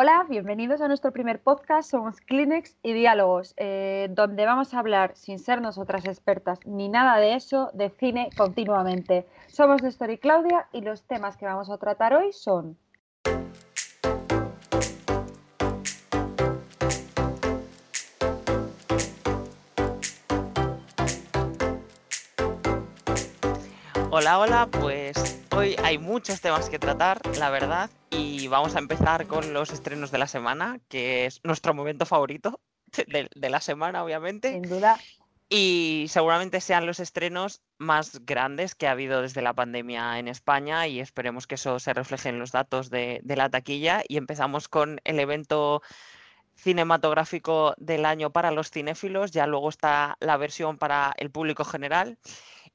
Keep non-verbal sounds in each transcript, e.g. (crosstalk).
Hola, bienvenidos a nuestro primer podcast. Somos Kleenex y Diálogos, eh, donde vamos a hablar, sin ser nosotras expertas ni nada de eso, de cine continuamente. Somos Néstor y Claudia y los temas que vamos a tratar hoy son Hola, hola, pues hoy hay muchos temas que tratar, la verdad, y vamos a empezar con los estrenos de la semana, que es nuestro momento favorito (laughs) de, de la semana, obviamente. Sin duda. Y seguramente sean los estrenos más grandes que ha habido desde la pandemia en España y esperemos que eso se refleje en los datos de, de la taquilla. Y empezamos con el evento cinematográfico del año para los cinéfilos, ya luego está la versión para el público general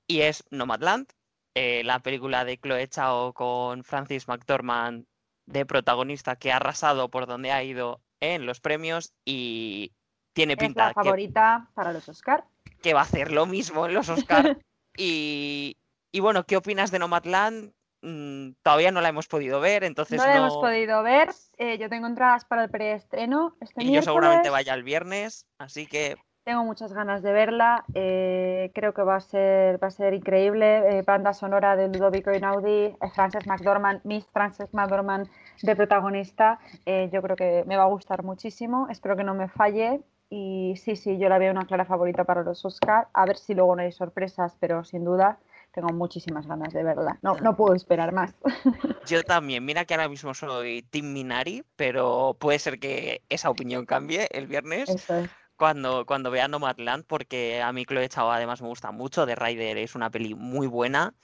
y es Nomadland, eh, la película de Chloe Chao con Francis McDormand de protagonista que ha arrasado por donde ha ido en los premios y tiene pinta es la favorita para los Oscar. Que va a hacer lo mismo en los Oscar. (laughs) y, y, bueno, ¿qué opinas de Nomadland? Mm, todavía no la hemos podido ver, entonces no la hemos podido ver. Eh, yo tengo entradas para el preestreno. Este y yo seguramente vaya el viernes, así que tengo muchas ganas de verla. Eh, creo que va a ser, va a ser increíble. Eh, banda sonora de Ludovico Einaudi, eh, Frances McDormand, Miss Frances McDormand de protagonista. yo creo que me va a gustar muchísimo. Espero que no me falle. Y sí, sí, yo la veo una clara favorita para los Oscars. A ver si luego no hay sorpresas, pero sin duda tengo muchísimas ganas de verla. No, no puedo esperar más. (laughs) Yo también. Mira que ahora mismo soy Tim Minari, pero puede ser que esa opinión cambie el viernes. Eso es cuando, cuando vea Nomadland, porque a mí Chloe Chao además me gusta mucho. The Rider es una peli muy buena.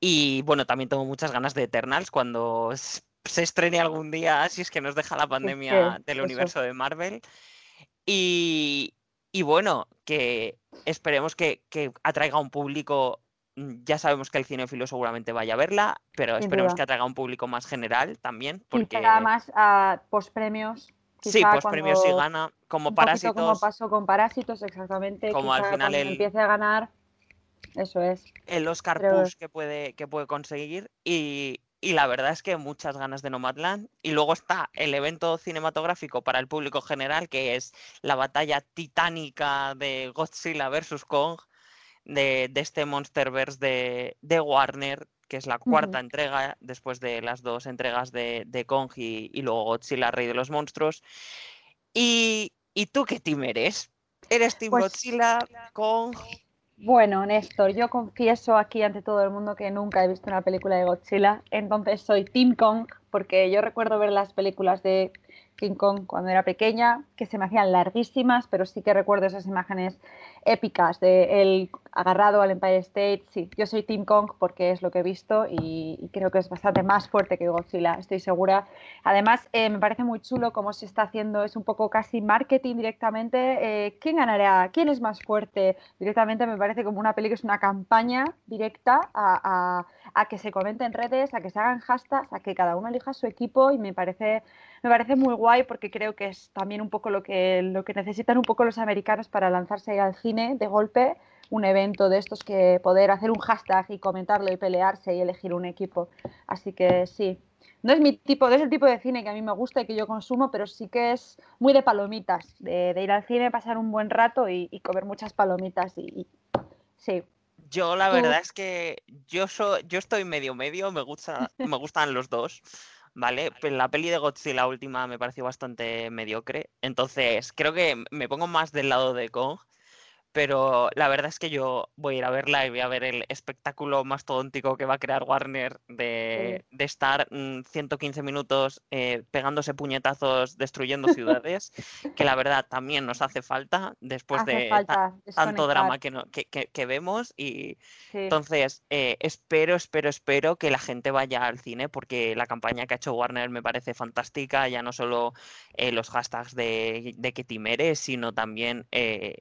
Y bueno, también tengo muchas ganas de Eternals cuando se estrene algún día, si es que nos deja la pandemia del universo de Marvel. Y, y, bueno, que esperemos que, que atraiga a un público mm, ya sabemos que el cinéfilo seguramente vaya a verla, pero esperemos que atraiga a un público más general también. Porque... Y más a premios sí, pues premios sí gana. Como Parásitos. Como pasó con Parásitos, exactamente. Como al final el... empiece a ganar, eso es. El Oscar push que puede, que puede conseguir. Y, y la verdad es que muchas ganas de Nomadland. Y luego está el evento cinematográfico para el público general, que es la batalla titánica de Godzilla vs. Kong, de, de este Monsterverse de, de Warner, que es la cuarta entrega después de las dos entregas de, de Kong y, luego Godzilla, Rey de los Monstruos. ¿Y, y tú qué team eres? ¿Eres Team pues Godzilla, Kong? Bueno, Néstor, yo confieso aquí ante todo el mundo que nunca he visto una película de Godzilla, entonces soy Team Kong, porque yo recuerdo ver las películas de King Kong cuando era pequeña, que se me hacían larguísimas, pero sí que recuerdo esas imágenes épicas de él agarrado al Empire State. Sí, yo soy Team Kong porque es lo que he visto y, creo que es bastante más fuerte que Godzilla, estoy segura. Además, eh, me parece muy chulo cómo se está haciendo, es un poco casi marketing directamente. Eh, ¿Quién ganará? ¿Quién es más fuerte? Directamente me parece como una peli que es una campaña directa a, que se comente en redes, a que se hagan hashtags, a que cada uno elija su equipo y me parece, me parece muy guay porque creo que es también un poco lo que, lo que necesitan un poco los americanos para lanzarse al cine de golpe un evento de estos que poder hacer un hashtag y comentarlo y pelearse y elegir un equipo. Así que sí, no es mi tipo, no es el tipo de cine que a mí me gusta y que yo consumo, pero sí que es muy de palomitas, de, ir al cine, pasar un buen rato y, comer muchas palomitas y, sí. Yo la verdad es que yo soy, yo estoy medio medio, me gusta, me (laughs) gustan los dos. ¿vale? La peli de Godzilla última me pareció bastante mediocre. Entonces, creo que me pongo más del lado de Kong pero la verdad es que yo voy a ir a verla y voy a ver el espectáculo más tontico que va a crear Warner de, de estar 115 mm, minutos eh, pegándose puñetazos, destruyendo ciudades, que la verdad también nos hace falta después de tanto drama que, no, que, que, vemos. Y entonces eh, espero, espero, espero que la gente vaya al cine porque la campaña que ha hecho Warner me parece fantástica, ya no solo eh, los hashtags de, de que timeres, sino también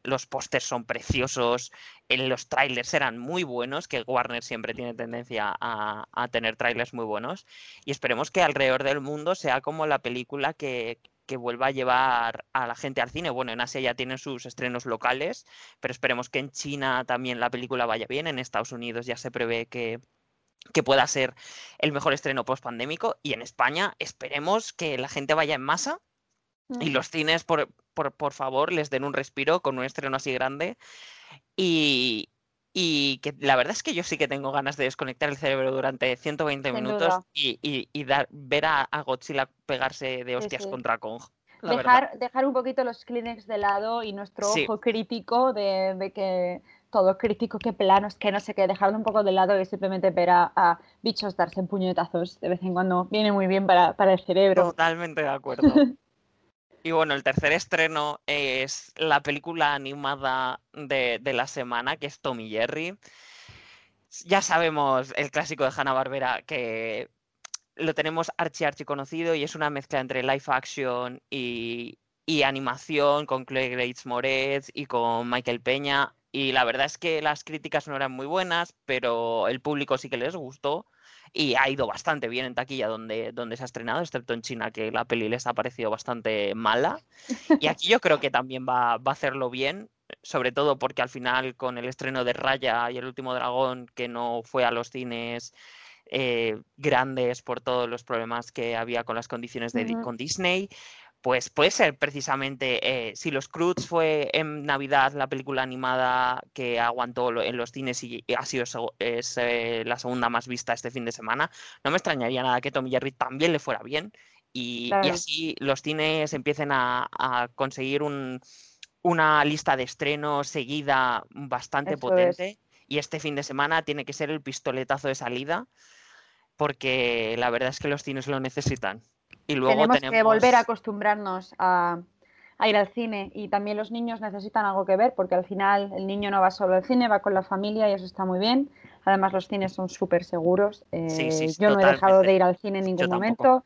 los pósters son preciosos, en los trailers eran muy buenos, que Warner siempre tiene tendencia a, tener trailers muy buenos, y esperemos que alrededor del mundo sea como la película que, que vuelva a llevar a la gente al cine. Bueno, en Asia ya tienen sus estrenos locales, pero esperemos que en China también la película vaya bien, en Estados Unidos ya se prevé que que pueda ser el mejor estreno post-pandémico y en España esperemos que la gente vaya en masa y los cines, por, por, favor, les den un respiro con un estreno así grande. Y, y, que la verdad es que yo sí que tengo ganas de desconectar el cerebro durante 120 minutos y, y, dar, ver a, Godzilla pegarse de hostias contra Kong. Dejar, dejar, un poquito los Kleenex de lado y nuestro ojo crítico de, de, que todo crítico, que planos, que no sé qué, dejarlo un poco de lado y simplemente ver a, bichos darse en puñetazos de vez en cuando viene muy bien para, para el cerebro. Totalmente de acuerdo. (laughs) Y bueno, el tercer estreno es la película animada de, la semana, que es Tommy Jerry. Ya sabemos el clásico de Hanna Barbera que lo tenemos archi archi conocido y es una mezcla entre live action y, animación con Chloe Grace Moretz y con Michael Peña. Y la verdad es que las críticas no eran muy buenas, pero el público sí que les gustó y ha ido bastante bien en taquilla donde, donde se ha estrenado, excepto en China, que la peli les ha parecido bastante mala. Y aquí yo creo que también va, a hacerlo bien, sobre todo porque al final con el estreno de Raya y El último dragón, que no fue a los cines eh, grandes por todos los problemas que había con las condiciones de, con Disney, pues puede ser precisamente, eh, si Los Cruz fue en Navidad la película animada que aguantó en los cines y ha sido es, eh, la segunda más vista este fin de semana, no me extrañaría nada que Tommy Jerry también le fuera bien y, así los cines empiecen a, conseguir una lista de estrenos seguida bastante potente y este fin de semana tiene que ser el pistoletazo de salida porque la verdad es que los cines lo necesitan. Y luego tenemos, que volver a acostumbrarnos a, ir al cine y también los niños necesitan algo que ver porque al final el niño no va solo al cine, va con la familia y eso está muy bien. Además los cines son súper seguros. Eh, yo no he dejado de ir al cine en ningún momento.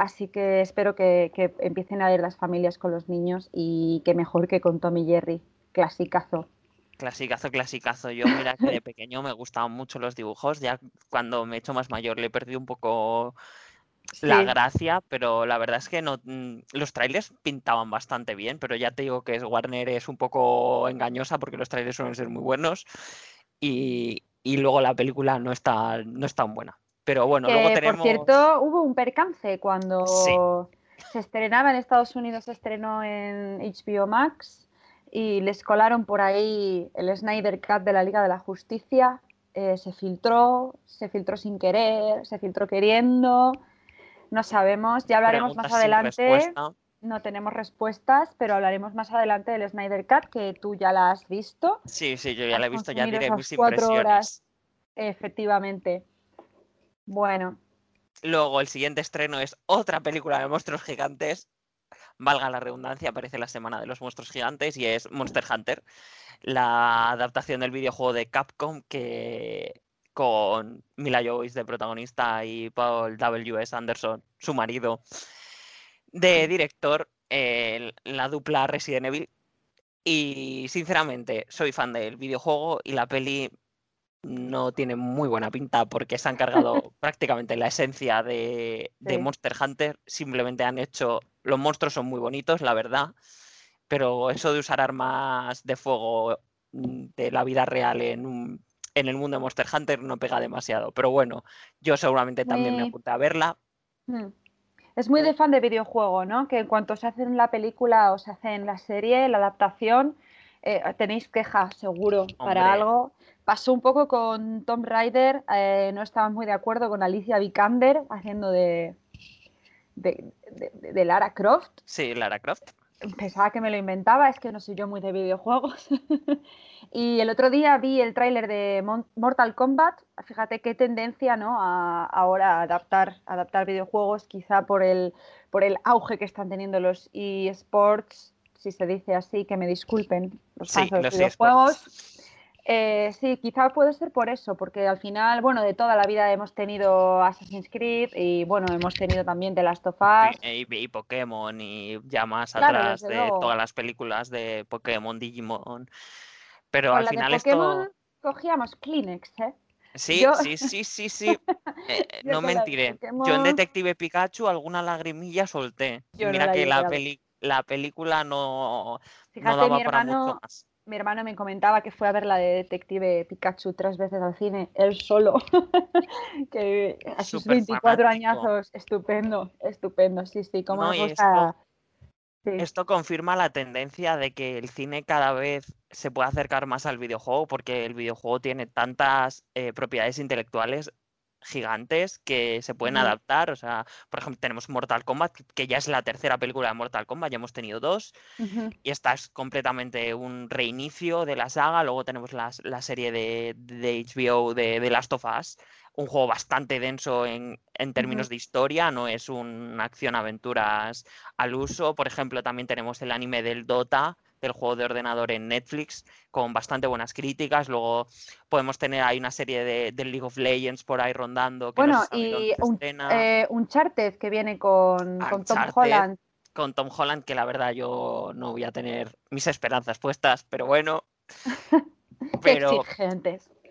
Así que espero que, empiecen a ir las familias con los niños y que mejor que con Tommy Jerry, clasicazo. Clasicazo, clasicazo. Yo, mira que de (laughs) pequeño me gustaban mucho los dibujos. Ya cuando me he hecho más mayor le he perdido un poco la gracia, pero la verdad es que no, mm, los trailers pintaban bastante bien, pero ya te digo que es Warner es un poco engañosa porque los trailers suelen ser muy buenos y, luego la película no está, no es tan buena. Pero bueno, luego tenemos... Por cierto, hubo un percance cuando se estrenaba en Estados Unidos, se estrenó en HBO Max y les colaron por ahí el Snyder Cut de la Liga de la Justicia. Eh, se filtró, se filtró sin querer, se filtró queriendo no sabemos, ya hablaremos más adelante. No tenemos respuestas, pero hablaremos más adelante del Snyder Cut, que tú ya la has visto. Sí, sí, yo ya la he visto, ya diré mis impresiones. Horas, efectivamente. Bueno. Luego, el siguiente estreno es otra película de monstruos gigantes. Valga la redundancia, aparece la semana de los monstruos gigantes y es Monster Hunter, la adaptación del videojuego de Capcom que con Mila Jovis de protagonista y Paul W.S. Anderson, su marido, de director, la dupla Resident Evil. Y sinceramente, soy fan del videojuego y la peli no tiene muy buena pinta porque se han cargado (laughs) prácticamente la esencia de, de, Monster Hunter. Simplemente han hecho. Los monstruos son muy bonitos, la verdad. Pero eso de usar armas de fuego mm, de la vida real en un en el mundo de Monster Hunter no pega demasiado. Pero bueno, yo seguramente también me apunté a verla. Hmm. Es muy de fan de videojuego, ¿no? Que en cuanto se hace la película o se hace en la serie, la adaptación, eh, tenéis queja seguro para algo. Pasó un poco con Tom Raider, eh, no estaban muy de acuerdo con Alicia Vikander haciendo de, de, de, Lara Croft. Sí, Lara Croft pensaba que me lo inventaba, es que no soy yo muy de videojuegos. (laughs) y el otro día vi el tráiler de Mortal Kombat, fíjate qué tendencia, ¿no? A, ahora adaptar, adaptar videojuegos, quizá por el, por el auge que están teniendo los eSports, si se dice así, que me disculpen los fans de los, videojuegos. Eh, sí, quizá puede ser por eso, porque al final, bueno, de toda la vida hemos tenido Assassin's Creed y bueno, hemos tenido también The Last of Us. Y, Pokémon y ya más atrás de todas las películas de Pokémon, Digimon. Pero al final Pokémon cogíamos Kleenex, ¿eh? Sí, sí, sí, sí, sí. (laughs) Eh, no mentiré. Yo en Detective Pikachu alguna lagrimilla solté. Mira que la, peli la película no, no daba para mucho más mi hermano me comentaba que fue a ver la de Detective Pikachu tres veces al cine, él solo. (laughs) que a sus 24 añazos, estupendo, estupendo, sí, sí, como no, esto, esto confirma la tendencia de que el cine cada vez se puede acercar más al videojuego porque el videojuego tiene tantas eh, propiedades intelectuales gigantes que se pueden adaptar. O sea, por ejemplo, tenemos Mortal Kombat, que ya es la tercera película de Mortal Kombat, ya hemos tenido dos. Y esta es completamente un reinicio de la saga. Luego tenemos la, serie de, HBO de, The Last of Us, un juego bastante denso en, términos de historia, no es una acción-aventuras al uso. Por ejemplo, también tenemos el anime del Dota del juego de ordenador en Netflix con bastante buenas críticas. Luego podemos tener ahí una serie de, League of Legends por ahí rondando. bueno, y un, eh, Uncharted que viene con, con Tom Holland. Con Tom Holland, que la verdad yo no voy a tener mis esperanzas puestas, pero bueno. (laughs) pero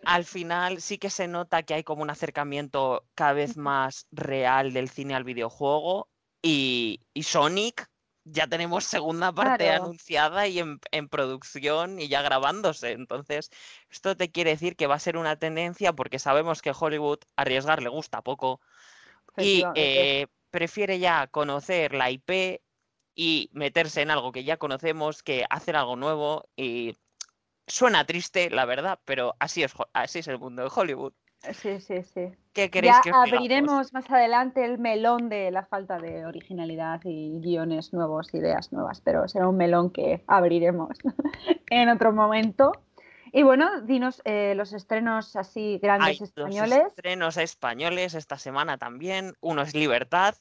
al final sí que se nota que hay como un acercamiento cada vez más real del cine al videojuego. Y, y Sonic, ya tenemos segunda parte anunciada y en, producción y ya grabándose. Entonces, esto te quiere decir que va a ser una tendencia porque sabemos que Hollywood arriesgar le gusta poco y eh, prefiere ya conocer la IP y meterse en algo que ya conocemos que hacer algo nuevo y suena triste, la verdad, pero así es, así es el mundo de Hollywood. Sí, sí, sí. ¿Qué queréis ya abriremos más adelante el melón de la falta de originalidad y guiones nuevos, ideas nuevas, pero será un melón que abriremos (laughs) en otro momento. Y bueno, dinos eh, los estrenos así grandes españoles. Los estrenos españoles esta semana también. Uno es Libertad,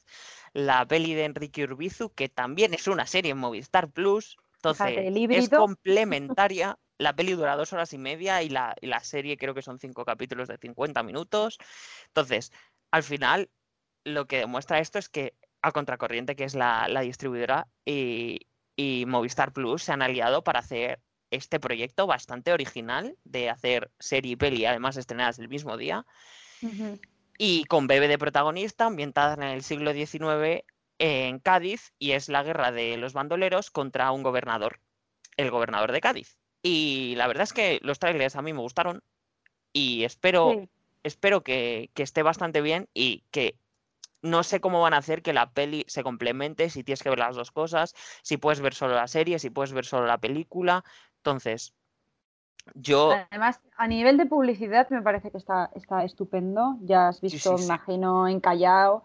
la peli de Enrique Urbizu, que también es una serie en Movistar Plus. Entonces, es complementaria la peli dura dos horas y media y la, serie creo que son cinco capítulos de 50 minutos. Entonces, al final, lo que demuestra esto es que a Contracorriente, que es la, distribuidora, y, Movistar Plus se han aliado para hacer este proyecto bastante original de hacer serie y peli, además estrenadas el mismo día. Y con Bebe de protagonista, ambientada en el siglo XIX en Cádiz, y es la guerra de los bandoleros contra un gobernador, el gobernador de Cádiz. Y la verdad es que los trailers a mí me gustaron y espero, espero que, esté bastante bien y que no sé cómo van a hacer que la peli se complemente, si tienes que ver las dos cosas, si puedes ver solo la serie, si puedes ver solo la película. Entonces, yo... Además, a nivel de publicidad me parece que está, está estupendo. Ya has visto, me imagino, en Callao.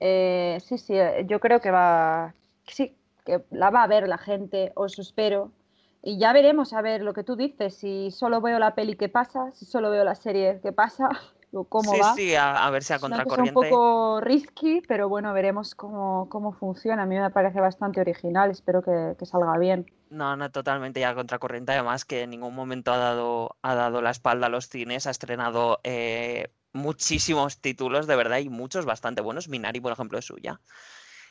Eh, sí, sí, eh, yo creo que va... Sí, que la va a ver la gente, os espero. Y ya veremos a ver lo que tú dices, si solo veo la peli que pasa, si solo veo la serie que pasa, (laughs) o cómo va. Sí, a, a ver si a contracorriente. Es un poco risky, pero bueno, veremos cómo, cómo funciona. A mí me parece bastante original, espero que, que salga bien. No, no, totalmente ya contracorriente. Además, que en ningún momento ha dado, ha dado la espalda a los cines, ha estrenado eh, muchísimos títulos, de verdad, y muchos bastante buenos. Minari, por ejemplo, es suya.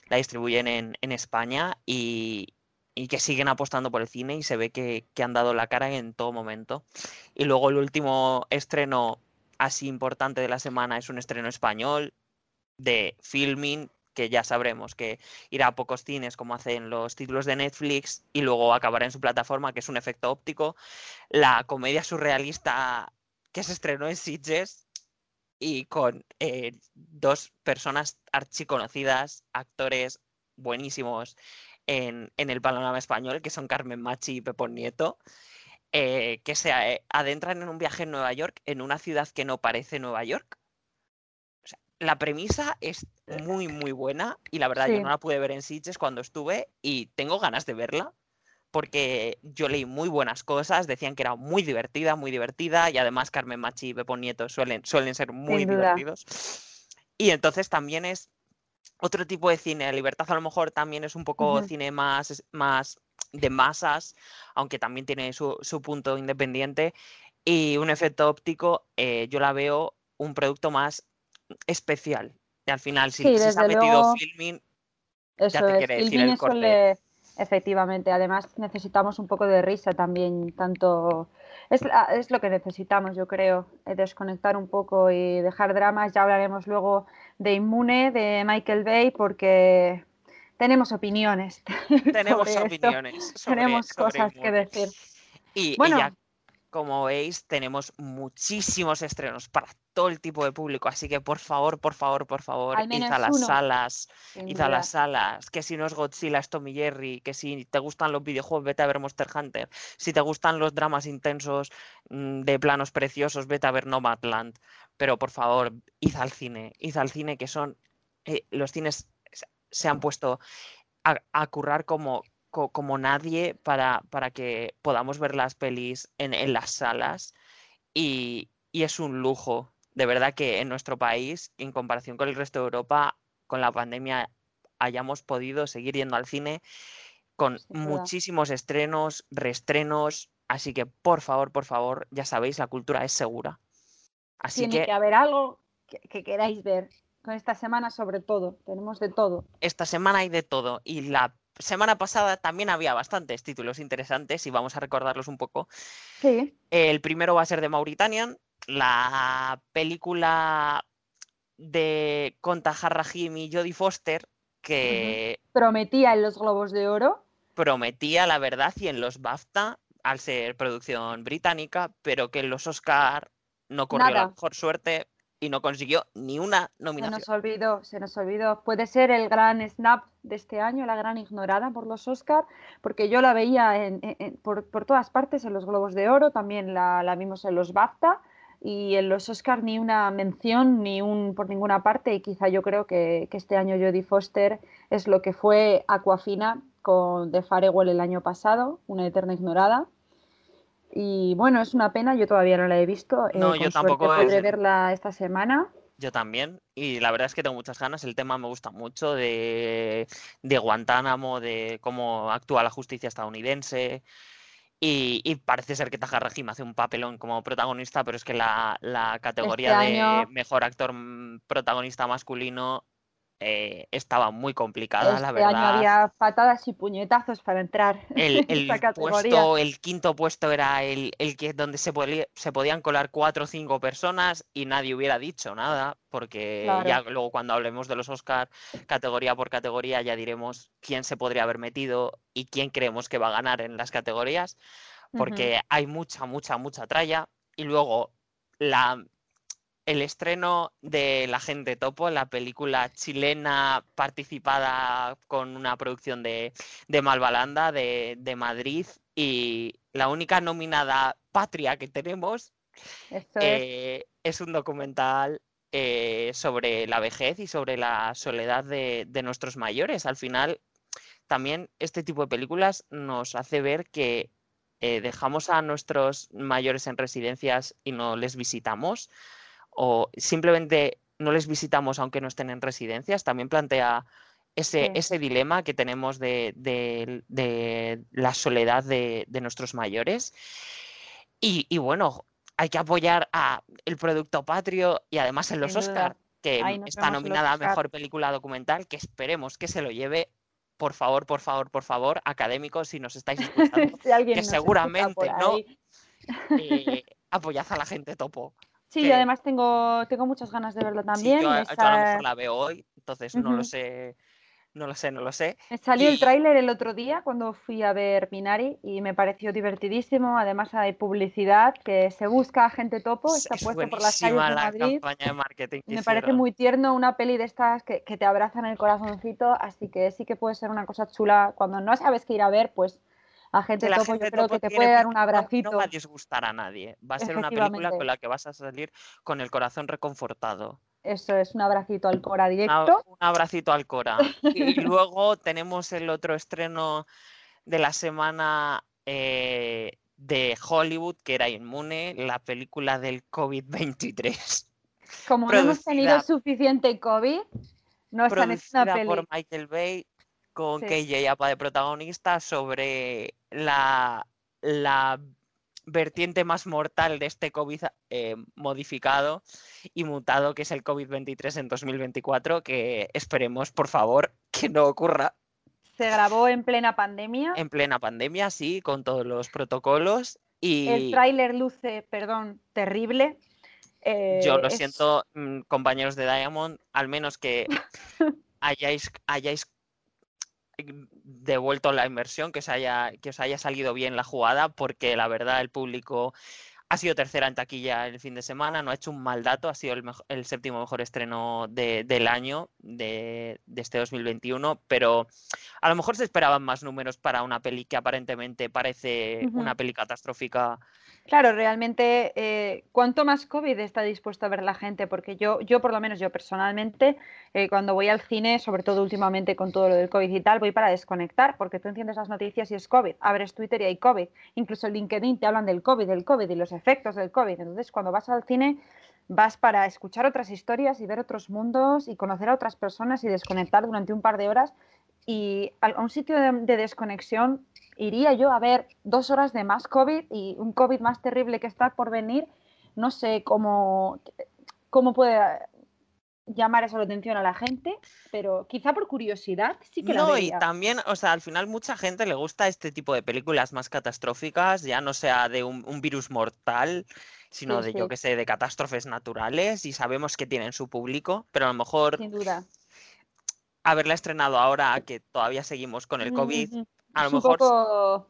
La distribuyen en, en España y, y que siguen apostando por el cine y se ve que, han dado la cara en todo momento. Y luego el último estreno así importante de la semana es un estreno español de filming que ya sabremos que irá a pocos cines como hacen los títulos de Netflix y luego acabará en su plataforma que es un efecto óptico. La comedia surrealista que se estrenó en Sitges y con eh, dos personas archiconocidas, actores buenísimos en, el panorama español, que son Carmen Machi y Pepón Nieto, eh, que se eh, adentran en un viaje en Nueva York, en una ciudad que no parece Nueva York. la premisa es muy, muy buena y la verdad yo no la pude ver en Sitges cuando estuve y tengo ganas de verla porque yo leí muy buenas cosas, decían que era muy divertida, muy divertida y además Carmen Machi y Pepón Nieto suelen, suelen ser muy divertidos. Y entonces también es otro tipo de cine. Libertad a lo mejor también es un poco cine más, más de masas, aunque también tiene su, punto independiente. Y un efecto óptico, eh, yo la veo un producto más especial. Y al final, si, se ha metido filming, ya te quiere decir el corte. Efectivamente, además necesitamos un poco de risa también, tanto es, es, lo que necesitamos, yo creo, eh, desconectar un poco y dejar dramas. Ya hablaremos luego de Inmune, de Michael Bay, porque tenemos opiniones. (laughs) Tenemos opiniones. tenemos cosas que decir. Y, y ya, como veis, tenemos muchísimos estrenos para todo el tipo de público, así que por favor, por favor, por favor, id a las salas, id a las salas, que si no es Godzilla es Tommy Jerry, que si te gustan los videojuegos, vete a ver Monster Hunter, si te gustan los dramas intensos mm, de planos preciosos, vete a ver Nomadland, pero por favor, id al cine, id al cine, que son, eh, los cines se han puesto a currar como como nadie para, para, que podamos ver las pelis en, las salas. Y, es un lujo. De verdad que en nuestro país, en comparación con el resto de Europa, con la pandemia hayamos podido seguir yendo al cine con muchísimos estrenos, reestrenos. Así que, por favor, por favor, ya sabéis, la cultura es segura. Así Tiene que, haber algo que, queráis ver. Con esta semana, sobre todo, tenemos de todo. Esta semana hay de todo. Y la semana pasada también había bastantes títulos interesantes y vamos a recordarlos un poco. Sí. El primero va a ser de Mauritanian, la película de Conta Rahim y Jodie Foster que... Prometía en los Globos de Oro. Prometía, la verdad, y en los BAFTA, al ser producción británica, pero que en los Oscar no corrió la mejor suerte y no consiguió ni una nominación. Se nos olvidó, se nos olvidó. Puede ser el gran snap de este año, la gran ignorada por los Oscar, porque yo la veía por, todas partes, en los Globos de Oro, también la, vimos en los BAFTA y en los Oscar ni una mención ni un por ninguna parte y quizá yo creo que, este año Jodie Foster es lo que fue Aquafina con The Farewell el año pasado, una eterna ignorada y bueno, es una pena, yo todavía no la he visto. Eh, no, yo tampoco. Podré verla esta semana. Yo también, y la verdad es que tengo muchas ganas. El tema me gusta mucho de, de Guantánamo, de cómo actúa la justicia estadounidense. Y, parece ser que Taja hace un papelón como protagonista, pero es que la, la categoría este de mejor actor mm, protagonista masculino eh, estaba muy complicada, la verdad. Año había patadas y puñetazos para entrar (laughs) el, el Puesto, el quinto puesto era el, el que donde se, se podían colar cuatro o cinco personas y nadie hubiera dicho nada, porque ya luego cuando hablemos de los Oscar categoría por categoría ya diremos quién se podría haber metido y quién creemos que va a ganar en las categorías, porque hay mucha, mucha, mucha tralla. Y luego la el estreno de La Gente Topo, la película chilena participada con una producción de, Malvalanda, de, Madrid, y la única nominada patria que tenemos eh, es. un documental eh, sobre la vejez y sobre la soledad de, nuestros mayores. Al final, también este tipo de películas nos hace ver que eh, dejamos a nuestros mayores en residencias y no les visitamos o simplemente no les visitamos aunque no estén en residencias, también plantea ese, ese dilema que tenemos de, la soledad de, nuestros mayores. Y, bueno, hay que apoyar a el producto patrio y además en los Oscar, que está nominada a Mejor Película Documental, que esperemos que se lo lleve por favor, por favor, por favor, académicos, si nos estáis escuchando, (laughs) que seguramente no, eh, apoyad a la gente topo. Sí, además tengo, tengo muchas ganas de verlo también. Sí, yo, a lo mejor la veo hoy, entonces no lo sé. No lo sé, no lo sé. Me salió el tráiler el otro día cuando fui a ver Minari y me pareció divertidísimo. Además hay publicidad que se busca gente topo, está puesto por las calles de Madrid. Campaña de marketing me parece muy tierno una peli de estas que, que te abrazan el corazoncito, así que sí que puede ser una cosa chula. Cuando no sabes qué ir a ver, pues a gente topo, yo creo que te puede dar un abracito. No, va a disgustar a nadie. Va a ser una película con la que vas a salir con el corazón reconfortado. Eso es, un abracito al Cora directo. un abracito al Cora. y luego tenemos el otro estreno de la semana eh, de Hollywood, que era Inmune, la película del COVID-23. Como no hemos tenido suficiente COVID, no está en esta peli. por Michael Bay, con KJ Apa de protagonista sobre la, vertiente más mortal de este COVID eh, modificado y mutado que es el COVID-23 en 2024, que esperemos, por favor, (laughs) que no ocurra. Se grabó en plena pandemia. En plena pandemia, sí, con todos los protocolos. Y... El tráiler luce, perdón, terrible. Yo lo eh, siento, mm, compañeros de Diamond, al menos que (laughs) hayáis, hayáis devuelto la inversión, que os, haya, que os haya salido bien la jugada, porque la verdad el público ha sido tercera en taquilla el fin de semana, no ha hecho un mal dato, ha sido el, séptimo mejor estreno del año de, este 2021, pero a lo mejor se esperaban más números para una peli que aparentemente parece una peli catastrófica Claro, realmente, eh, ¿cuánto más COVID está dispuesto a ver la gente? Porque yo, yo por lo menos yo personalmente, eh, cuando voy al cine, sobre todo últimamente con todo lo del COVID y tal, voy para desconectar, porque tú enciendes las noticias y es COVID, abres Twitter y hay COVID, incluso en LinkedIn te hablan del COVID, del COVID y los efectos del COVID. Entonces, cuando vas al cine, vas para escuchar otras historias y ver otros mundos y conocer a otras personas y desconectar durante un par de horas. Y a un sitio de desconexión iría yo a ver dos horas de más COVID y un COVID más terrible que está por venir. No sé cómo, cómo puede llamar esa atención a la gente, pero quizá por curiosidad sí que no, y también, o sea, al final mucha gente le gusta este tipo de películas más catastróficas, ya no sea de un, virus mortal, sino de, yo que sé, de catástrofes naturales, y sabemos que tienen su público, pero a lo mejor... Sin duda. Haberla estrenado ahora, que todavía seguimos con el COVID, a lo mejor.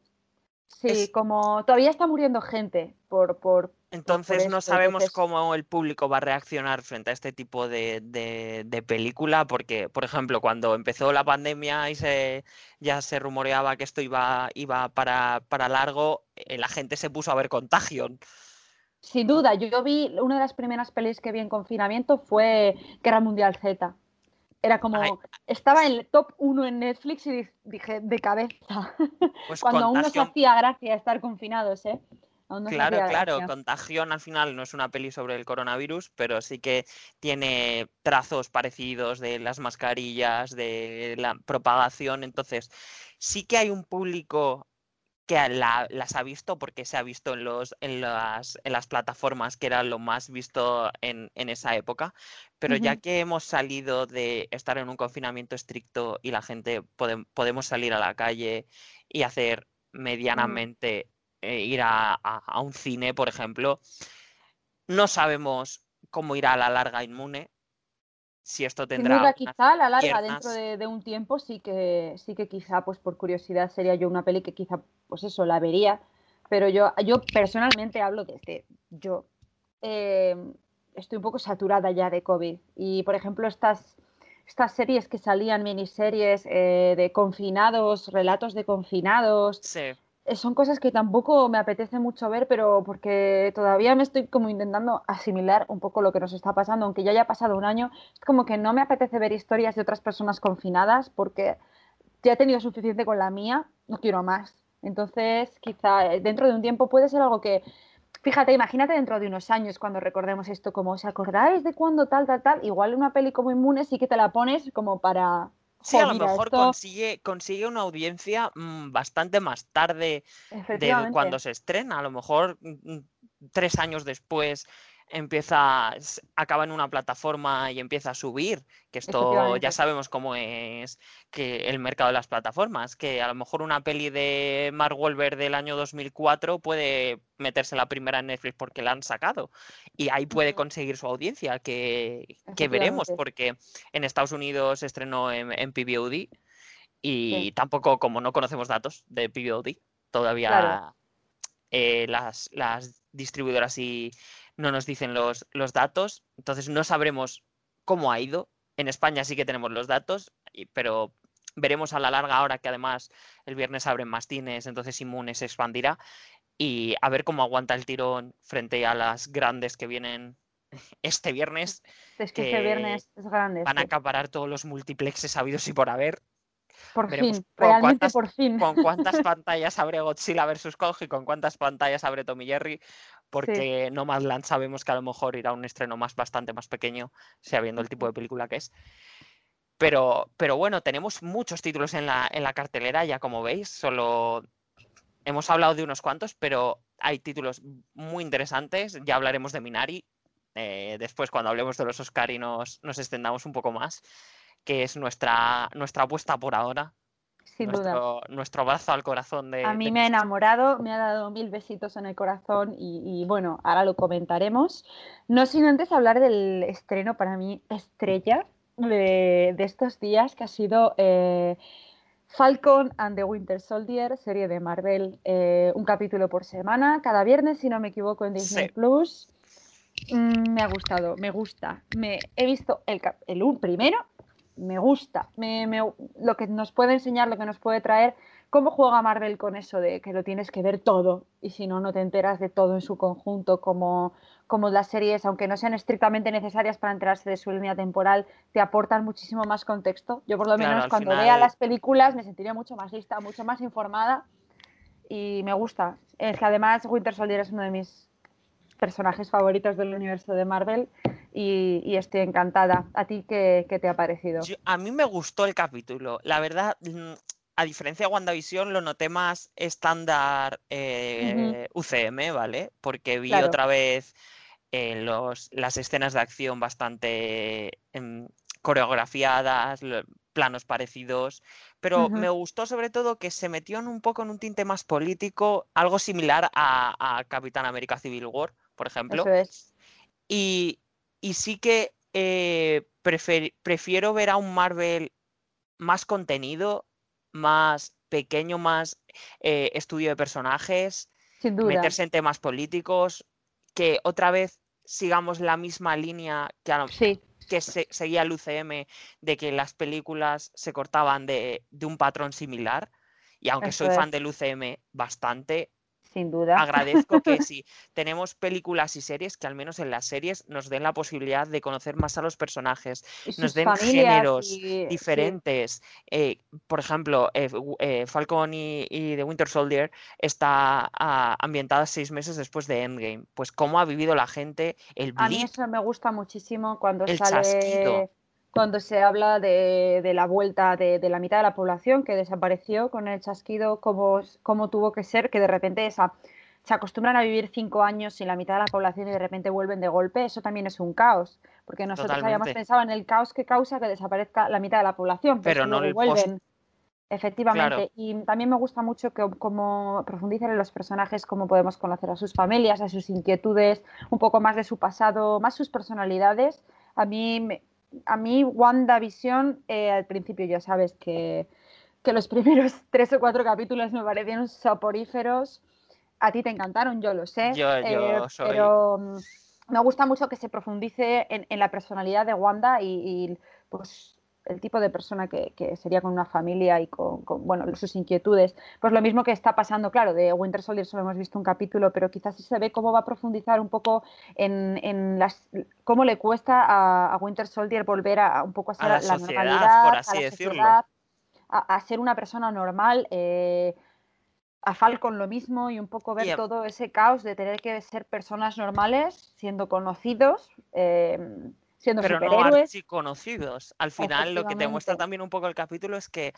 Sí, como todavía está muriendo gente por. por entonces no sabemos cómo el público va a reaccionar frente a este tipo de, de, película, porque, por ejemplo, cuando empezó la pandemia y se, ya se rumoreaba que esto iba, iba para, para largo, eh, la gente se puso a ver Contagion. Sin duda, yo vi, una de las primeras pelis que vi en confinamiento fue Guerra Mundial Z. Era como, estaba en el top 1 en Netflix y dije, de cabeza. (laughs) Pues Cuando aún no se hacía gracia estar confinados, ¿eh? claro, claro, Contagión al final no es una peli sobre el coronavirus, pero sí que tiene trazos parecidos de las mascarillas, de la propagación. Entonces, sí que hay un público que las ha visto porque se ha visto en, los, en, las, en las plataformas que era lo más visto en, esa época, pero ya que hemos salido de estar en un confinamiento estricto y la gente podemos salir a la calle y hacer medianamente eh, ir a, un cine, por ejemplo, no sabemos cómo irá a la larga inmune, si esto tendrá. quizá a la larga, dentro de, un tiempo, sí que, sí que quizá, pues por curiosidad, sería yo una peli que quizá, pues eso, la vería. Pero yo, yo personalmente hablo desde yo. Eh, estoy un poco saturada ya de COVID. Y, por ejemplo, estas, estas series que salían, miniseries eh, de confinados, relatos de confinados. Sí son cosas que tampoco me apetece mucho ver, pero porque todavía me estoy como intentando asimilar un poco lo que nos está pasando, aunque ya haya pasado un año, es como que no me apetece ver historias de otras personas confinadas porque ya he tenido suficiente con la mía, no quiero más. Entonces, quizá eh, dentro de un tiempo puede ser algo que, fíjate, imagínate dentro de unos años cuando recordemos esto, como, ¿os acordáis de cuándo tal, tal, tal? Igual una peli como Inmune sí que te la pones como para Sí, a lo mejor consigue, consigue una audiencia mm, bastante más tarde de cuando se estrena. A lo mejor mm, mm, tres años después empieza, acaba en una plataforma y empieza a subir, que esto ya sabemos cómo es que el mercado de las plataformas, que a lo mejor una peli de Mark Wahlberg del año 2004 puede meterse la primera en Netflix porque la han sacado y ahí puede conseguir su audiencia, que, veremos, porque en Estados Unidos estrenó en, en PVOD y tampoco, como no conocemos datos de PVOD, todavía eh, las, las distribuidoras y no nos dicen los, los datos, entonces no sabremos cómo ha ido. En España sí que tenemos los datos, pero veremos a la larga ahora que además el viernes abren más cines, entonces Inmune se expandirá y a ver cómo aguanta el tirón frente a las grandes que vienen (laughs) este viernes. Es que, este viernes es grande. Van a acaparar todos los multiplexes sabidos y por haber. Por fin, realmente por fin. Con cuántas (laughs) pantallas abre Godzilla vs. Kong y con cuántas pantallas abre Tommy Jerry, porque no Nomadland sabemos que a lo mejor irá a un estreno más bastante más pequeño, sabiendo el tipo de película que es. Pero, pero bueno, tenemos muchos títulos en la, en la cartelera, ya como veis, solo hemos hablado de unos cuantos, pero hay títulos muy interesantes. Ya hablaremos de Minari. Eh, después, cuando hablemos de los Oscar y nos, nos extendamos un poco más que es nuestra, nuestra apuesta por ahora. Sin nuestro, duda. Nuestro brazo al corazón de. A mí me ha enamorado, me ha dado mil besitos en el corazón y, bueno, ahora lo comentaremos. No sin antes hablar del estreno para mí estrella de, estos días, que ha sido eh, Falcon and the Winter Soldier, serie de Marvel, eh, un capítulo por semana, cada viernes, si no me equivoco, en Disney Plus. Mm, me ha gustado, me gusta. Me, he visto el, el primero, me gusta. Me, lo que nos puede enseñar, lo que nos puede traer, cómo juega Marvel con eso de que lo tienes que ver todo y si no, no te enteras de todo en su conjunto, como, como las series, aunque no sean estrictamente necesarias para enterarse de su línea temporal, te aportan muchísimo más contexto. Yo por lo menos cuando vea las películas me sentiría mucho más lista, mucho más informada y me gusta. Es que además Winter Soldier es uno de mis personajes favoritos del universo de Marvel y, estoy encantada. ¿A ti qué, te ha parecido? a mí me gustó el capítulo. La verdad, mm, a diferencia de WandaVision, lo noté más estándar eh, UCM, ¿vale? Porque vi otra vez eh, los, las escenas de acción bastante em, coreografiadas, planos parecidos, pero me gustó sobre todo que se metió en un poco en un tinte más político, algo similar a, Capitán América Civil War, por ejemplo. Y, sí que eh, prefiero ver a un Marvel más contenido, más pequeño, más eh, estudio de personajes, meterse en temas políticos, que otra vez sigamos la misma línea que, que seguía el UCM de que las películas se cortaban de, un patrón similar. Y aunque soy fan del UCM bastante, sin duda. Agradezco que (laughs) si tenemos películas y series, que al menos en las series nos den la posibilidad de conocer más a los personajes, nos den géneros diferentes. Eh, por ejemplo, eh, eh, Falcon y, The Winter Soldier está ah, ambientada seis meses después de Endgame. Pues cómo ha vivido la gente el A mí eso me gusta muchísimo cuando sale cuando se habla de, la vuelta de, la mitad de la población que desapareció con el chasquido, cómo, cómo tuvo que ser que de repente esa, se acostumbran a vivir cinco años sin la mitad de la población y de repente vuelven de golpe, eso también es un caos, porque nosotros habíamos pensado en el caos que causa que desaparezca la mitad de la población, pero, no vuelven. Efectivamente, y también me gusta mucho que como profundizan en los personajes, cómo podemos conocer a sus familias, a sus inquietudes, un poco más de su pasado, más sus personalidades. A mí me, a mí WandaVision, eh, al principio ya sabes que, los (laughs) primeros tres o cuatro capítulos me parecieron soporíferos. A ti te encantaron, yo lo sé. Yo, eh, Pero mm, me gusta mucho que se profundice en, la personalidad de Wanda y, pues el tipo de persona que, sería con una familia y con, bueno, sus inquietudes. Pues lo mismo que está pasando, claro, de Winter Soldier solo hemos visto un capítulo, pero quizás sí se ve cómo va a profundizar un poco en, las, cómo le cuesta a, Winter Soldier volver a, un poco a ser la, normalidad, por así decirlo. a, ser una persona normal. Eh, a Falcon lo mismo y un poco ver todo ese caos de tener que ser personas normales, siendo conocidos. Eh, siendo pero superhéroes. no conocidos. Al final lo que te muestra también un poco el capítulo es que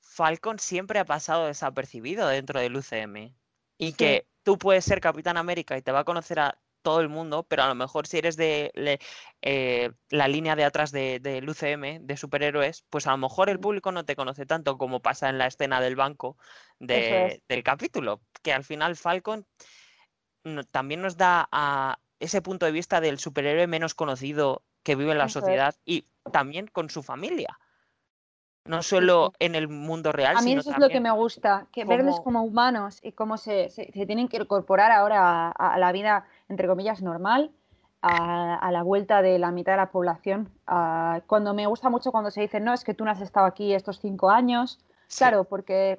Falcon siempre ha pasado desapercibido dentro del UCM y que tú puedes ser Capitán América y te va a conocer a todo el mundo, pero a lo mejor si eres de eh, la línea de atrás del UCM, de superhéroes, pues a lo mejor el público no te conoce tanto como pasa en la escena del banco del capítulo, que al final Falcon también nos da a ese punto de vista del superhéroe menos conocido que vive en la sociedad y también con su familia. No solo en el mundo real. A mí eso es lo que me gusta, que verles como humanos y cómo se, se, tienen que incorporar ahora a, la vida, entre comillas, normal, a, la vuelta de la mitad de la población. cuando me gusta mucho cuando se dice, no, es que tú no has estado aquí estos cinco años. Claro, porque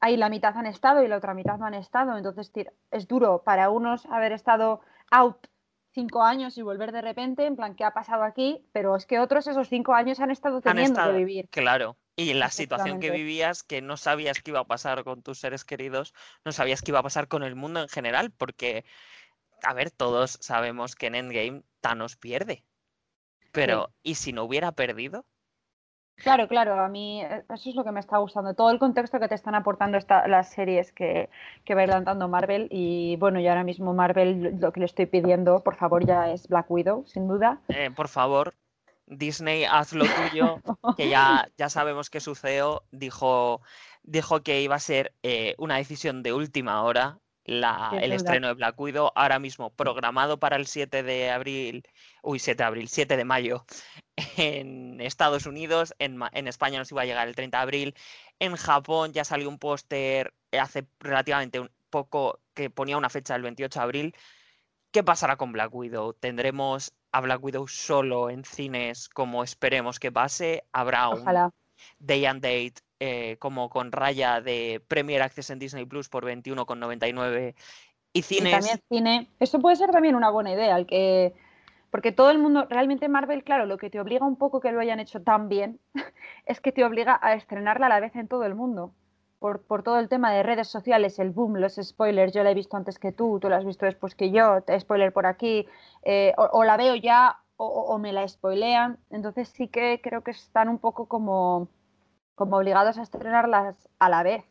ahí la mitad han estado y la otra mitad no han estado, entonces es duro para unos haber estado out cinco años y volver de repente, en plan, ¿qué ha pasado aquí? Pero es que otros esos cinco años han estado teniendo que vivir. Claro. Y la situación que vivías, que no sabías qué iba a pasar con tus seres queridos, no sabías qué iba a pasar con el mundo en general, porque, a ver, todos sabemos que en Endgame Thanos pierde. Pero, ¿y si no hubiera perdido? Claro, claro, a mí eh, eso es lo que me está gustando, todo el contexto que te están aportando las series que, que va adelantando Marvel y bueno, y ahora mismo Marvel lo que le estoy pidiendo, por favor, ya es Black Widow, sin duda. Eh, por favor, Disney, haz lo tuyo, (laughs) que ya, ya sabemos que su CEO dijo, dijo que iba a ser eh, una decisión de última hora el estreno de Black Widow, ahora mismo programado para el 7 de abril, uy, 7 de abril, 7 de mayo (laughs) en Estados Unidos, en, en España nos iba a llegar el 30 de abril, en Japón ya salió un póster hace relativamente un poco que ponía una fecha del 28 de abril. ¿Qué pasará con Black Widow? ¿Tendremos a Black Widow solo en cines como esperemos que pase? ¿Habrá un day and date eh, como con raya de Premier Access en Disney Plus por 21,99 y cines. también cine. Eso puede ser también una buena idea, el que porque todo el mundo, realmente Marvel, claro, lo que te obliga un poco que lo hayan hecho tan bien (laughs) es que te obliga a estrenarla a la vez en todo el mundo. Por, todo el tema de redes sociales, el boom, los spoilers, yo la he visto antes que tú, tú la has visto después que yo, te spoiler por aquí, eh, o, la veo ya o, o, me la spoilean. Entonces sí que creo que están un poco como como obligados a estrenarlas a la vez.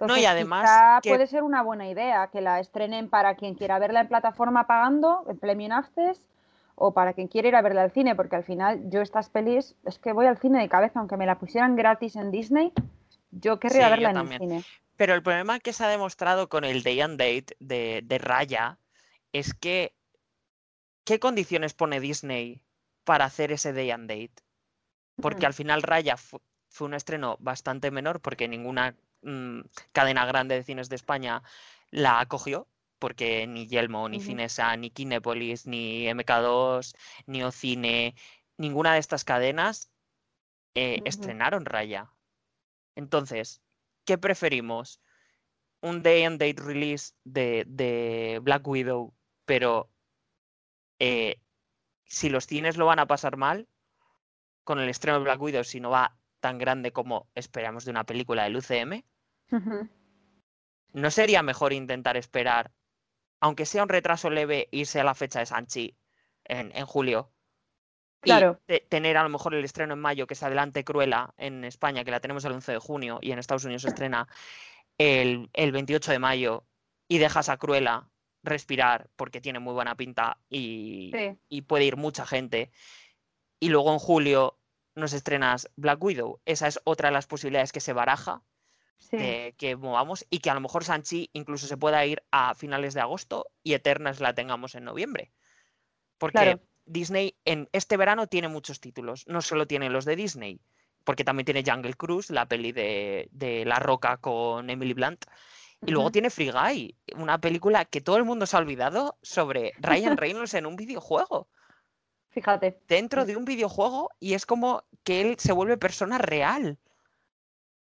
no, y además puede ser una buena idea que la estrenen para quien quiera verla en plataforma pagando, en Premium Access, o para quien quiera ir a verla al cine, porque al final yo estas pelis es que voy al cine de cabeza, aunque me la pusieran gratis en Disney, yo querría verla en el cine. Pero el problema que se ha demostrado con el Day and Date de, de Raya es que ¿qué condiciones pone Disney para hacer ese Day and Date? Porque al final Raya fue un estreno bastante menor porque ninguna mm, cadena grande de cines de España la acogió, porque ni Yelmo, ni Cinesa, ni Kinepolis, ni MK2, ni Ocine, ninguna de estas cadenas eh, estrenaron Raya. Entonces, ¿qué preferimos? Un day and date release de, Black Widow, pero eh, si los cines lo van a pasar mal con el estreno de Black Widow, si no va tan grande como esperamos de una película del UCM, ¿no sería mejor intentar esperar, aunque sea un retraso leve, irse a la fecha de Sanchi en, en julio? Claro. Y tener a lo mejor el estreno en mayo, que se adelante Cruella en España, que la tenemos el 11 de junio, y en Estados Unidos se estrena el, 28 de mayo, y dejas a Cruella respirar porque tiene muy buena pinta y, y puede ir mucha gente. Y luego en julio nos estrenas Black Widow. Esa es otra de las posibilidades que se baraja que movamos y que a lo mejor Sanchi incluso se pueda ir a finales de agosto y Eternas la tengamos en noviembre. Porque Disney en este verano tiene muchos títulos, no solo tiene los de Disney, porque también tiene Jungle Cruise, la peli de, La Roca con Emily Blunt. Y luego tiene Free Guy, una película que todo el mundo se ha olvidado sobre Ryan Reynolds en un videojuego. Fíjate. Dentro de un videojuego y es como que él se vuelve persona real.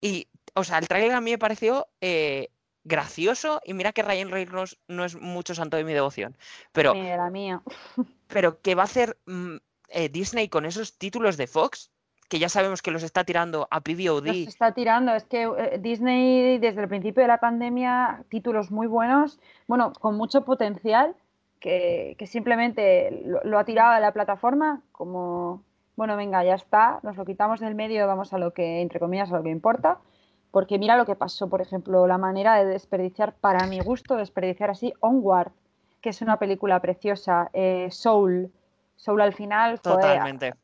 Y, o sea, el trailer a mí me pareció eh, gracioso y mira que Ryan Reynolds no es mucho santo de mi devoción. Pero, la mía. (laughs) pero ¿qué va a hacer mm, eh, Disney con esos títulos de Fox? Que ya sabemos que los está tirando a PVOD. Los está tirando. Es que eh, Disney, desde el principio de la pandemia, títulos muy buenos, bueno, con mucho potencial que, simplemente lo, ha tirado a la plataforma como, bueno, venga, ya está, nos lo quitamos del medio, vamos a lo que, entre comillas, a lo que importa. Porque mira lo que pasó, por ejemplo, la manera de desperdiciar, para mi gusto, desperdiciar así Onward, que es una película preciosa, eh, Soul. Soul al final. Totalmente.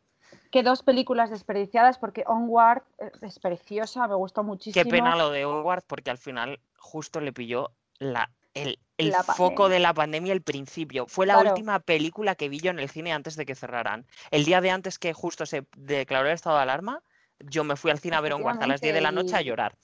Que dos películas desperdiciadas porque Onward es preciosa, me gustó muchísimo. Qué pena lo de Onward porque al final justo le pilló la el, foco de la pandemia el principio. Fue la última película que vi yo en el cine antes de que cerraran. El día de antes que justo se declaró el estado de alarma, yo me fui al cine a ver un a las 10 de la noche a llorar.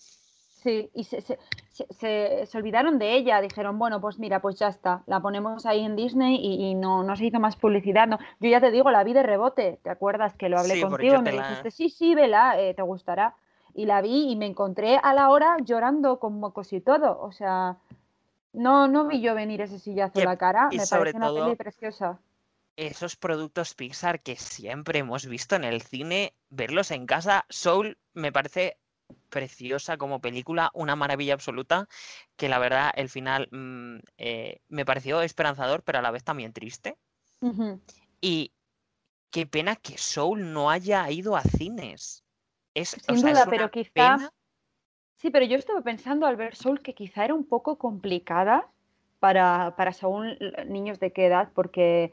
Sí, y se, se, olvidaron de ella, dijeron, bueno, pues mira, pues ya está, la ponemos ahí en Disney y, no, no se hizo más publicidad. No. Yo ya te digo, la vi de rebote, ¿te acuerdas que lo hablé contigo? Me dijiste, sí, sí, vela, eh, te gustará. Y la vi y me encontré a la hora llorando con mocos y todo, o sea, no, no vi yo venir ese sillazo en la cara, me parece una peli preciosa. Esos productos Pixar que siempre hemos visto en el cine, verlos en casa, Soul me parece preciosa como película, una maravilla absoluta, que la verdad el final mm, eh, me pareció esperanzador, pero a la vez también triste. Y qué pena que Soul no haya ido a cines. Es, Sin duda, pero quizá Sí, pero yo estaba pensando al ver Soul que quizá era un poco complicada para, para según niños de qué edad, porque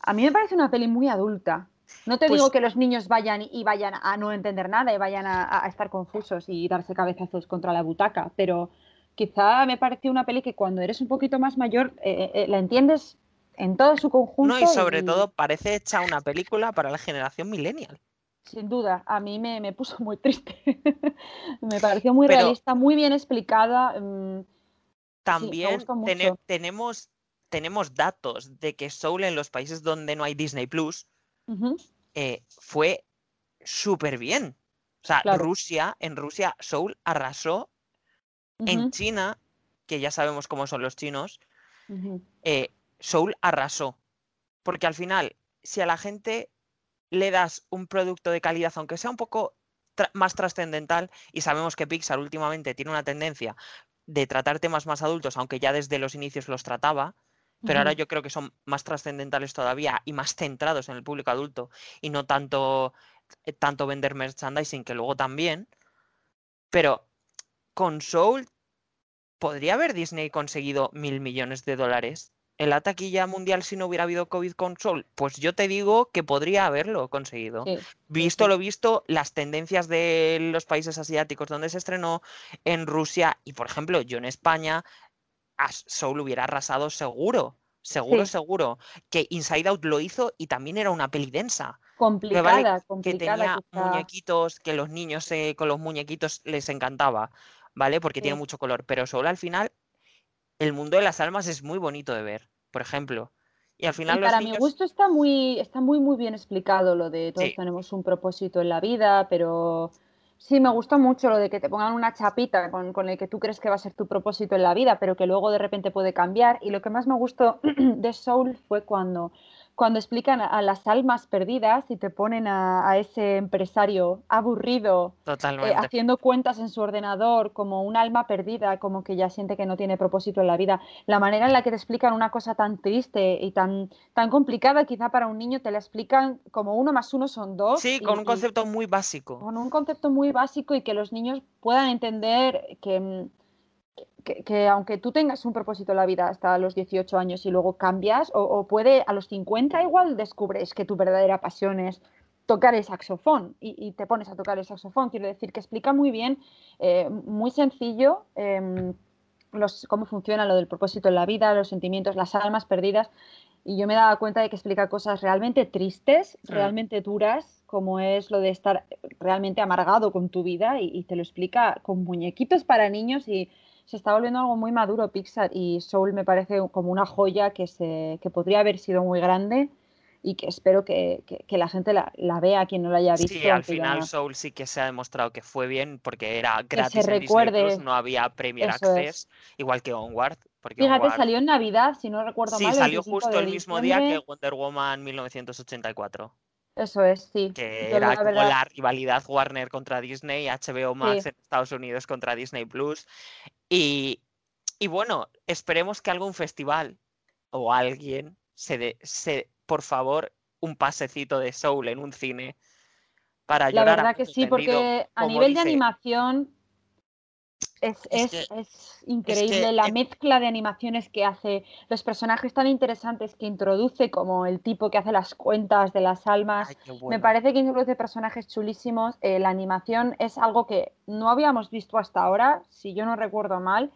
a mí me parece una peli muy adulta. No te digo pues que los niños vayan y vayan a no entender nada y vayan a, estar confusos y darse cabezazos contra la butaca, pero quizá me pareció una peli que cuando eres un poquito más mayor eh, eh, la entiendes en todo su conjunto. No, y sobre todo parece hecha una película para la generación millennial. Sin duda, a mí me, puso muy triste. (laughs) me pareció muy realista, muy bien explicada. Mm, también tenemos, tenemos datos de que Soul en los países donde no hay Disney Plus eh, fue súper bien. O sea, Rusia, en Rusia, Soul arrasó. En China, que ya sabemos cómo son los chinos, eh, Soul arrasó. Porque al final, si a la gente le das un producto de calidad, aunque sea un poco más trascendental, y sabemos que Pixar últimamente tiene una tendencia de tratar temas más adultos, aunque ya desde los inicios los trataba, pero ahora yo creo que son más trascendentales todavía y más centrados en el público adulto y no tanto, eh, tanto vender merchandising, que luego también. Pero con Soul, ¿podría haber Disney conseguido mil millones de dólares en la taquilla mundial si no hubiera habido COVID Console? Pues yo te digo que podría haberlo conseguido. visto lo visto, las tendencias de los países asiáticos donde se estrenó, en Rusia y, por ejemplo, yo en España, Soul hubiera arrasado seguro. Seguro, seguro. Que Inside Out lo hizo y también era una peli densa. Complicada, Que tenía muñequitos, que los niños con los muñequitos les encantaba, ¿vale? Porque tiene mucho color. Pero Soul al final el mundo de las almas es muy bonito de ver, por ejemplo. Y al final para mi gusto está muy, está muy, muy bien explicado lo de todos tenemos un propósito en la vida, pero sí me gusta mucho lo de que te pongan una chapita con, con, el que tú crees que va a ser tu propósito en la vida, pero que luego de repente puede cambiar. Y lo que más me gustó (clears throat) de Soul fue cuando cuando explican a, las almas perdidas y te ponen a, ese empresario aburrido eh, haciendo cuentas en su ordenador como un alma perdida, como que ya siente que no tiene propósito en la vida. La manera en la que te explican una cosa tan triste y tan, tan complicada, quizá para un niño te la explican como uno más uno son dos. Sí, con un concepto muy básico. Con un concepto muy básico y que los niños puedan entender que mm, que, aunque tú tengas un propósito en la vida hasta los 18 años y luego cambias, o, puede a los 50 igual descubres que tu verdadera pasión es tocar el saxofón y, te pones a tocar el saxofón. Quiero decir que explica muy bien, eh, muy sencillo, em, los, cómo funciona lo del propósito en la vida, los sentimientos, las almas perdidas. Y yo me daba cuenta de que explica cosas realmente tristes, realmente duras, como es lo de estar realmente amargado con tu vida y te lo explica con muñequitos para niños y se está volviendo algo muy maduro Pixar y Soul me parece como una joya que, se, que podría haber sido muy grande y que espero que, la gente la, vea quien no la haya visto. Sí, al final Soul sí que se ha demostrado que fue bien porque era gratis en Disney no había Premier Access, igual que Onward. Porque Fíjate, salió en Navidad, si no recuerdo mal. Sí, salió justo el mismo día que Wonder Woman 1984. Eso es, sí. Que era como la rivalidad Warner contra Disney, HBO Max en Estados Unidos contra Disney Plus. Y, bueno, esperemos que algún festival o alguien se dé, se, por favor, un pasecito de Soul en un cine para llorar. La verdad que sí, porque a nivel de animación es, es, increíble la mezcla de animaciones que hace, los personajes tan interesantes que introduce, como el tipo que hace las cuentas de las almas. Me parece que introduce personajes chulísimos. Eh, la animación es algo que no habíamos visto hasta ahora, si yo no recuerdo mal.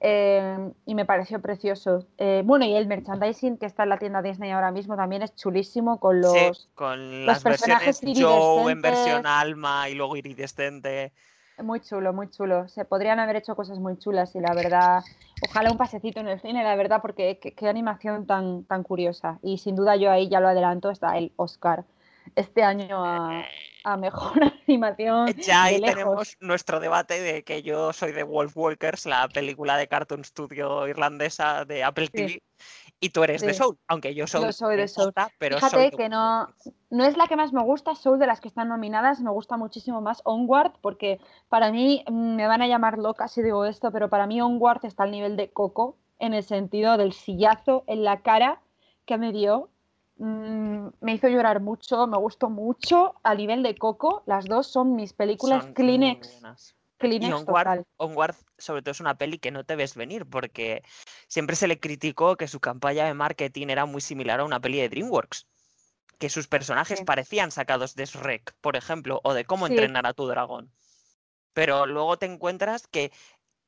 Eh, y me pareció precioso. Eh, bueno, y el merchandising que está en la tienda Disney ahora mismo también es chulísimo con los, con las personajes Joe en versión alma y luego iridescente. Muy chulo, muy chulo. Se podrían haber hecho cosas muy chulas y la verdad, ojalá un pasecito en el cine, la verdad, porque qué, animación tan, tan curiosa. Y sin duda yo ahí ya lo adelanto, está el Oscar este año a, mejor (laughs) animación. Ya ahí tenemos nuestro debate de que yo soy de Wolf Walkers, la película de Cartoon Studio irlandesa de Apple TV, y tú eres de Soul, aunque yo, soy de Soul. pero Fíjate que no, no es la que más me gusta, Soul de las que están nominadas, me gusta muchísimo más Onward, porque para mí, mm, me van a llamar loca si digo esto, pero para mí Onward está al nivel de Coco, en el sentido del sillazo en la cara que me dio. Mm, me hizo llorar mucho, me gustó mucho a nivel de Coco. Las dos son mis películas Kleenex y Onward, sobre todo, es una peli que no te ves venir, porque siempre se le criticó que su campaña de marketing era muy similar a una peli de DreamWorks. Que sus personajes parecían sacados de Shrek, por ejemplo, o de cómo entrenar a tu dragón. Pero luego te encuentras que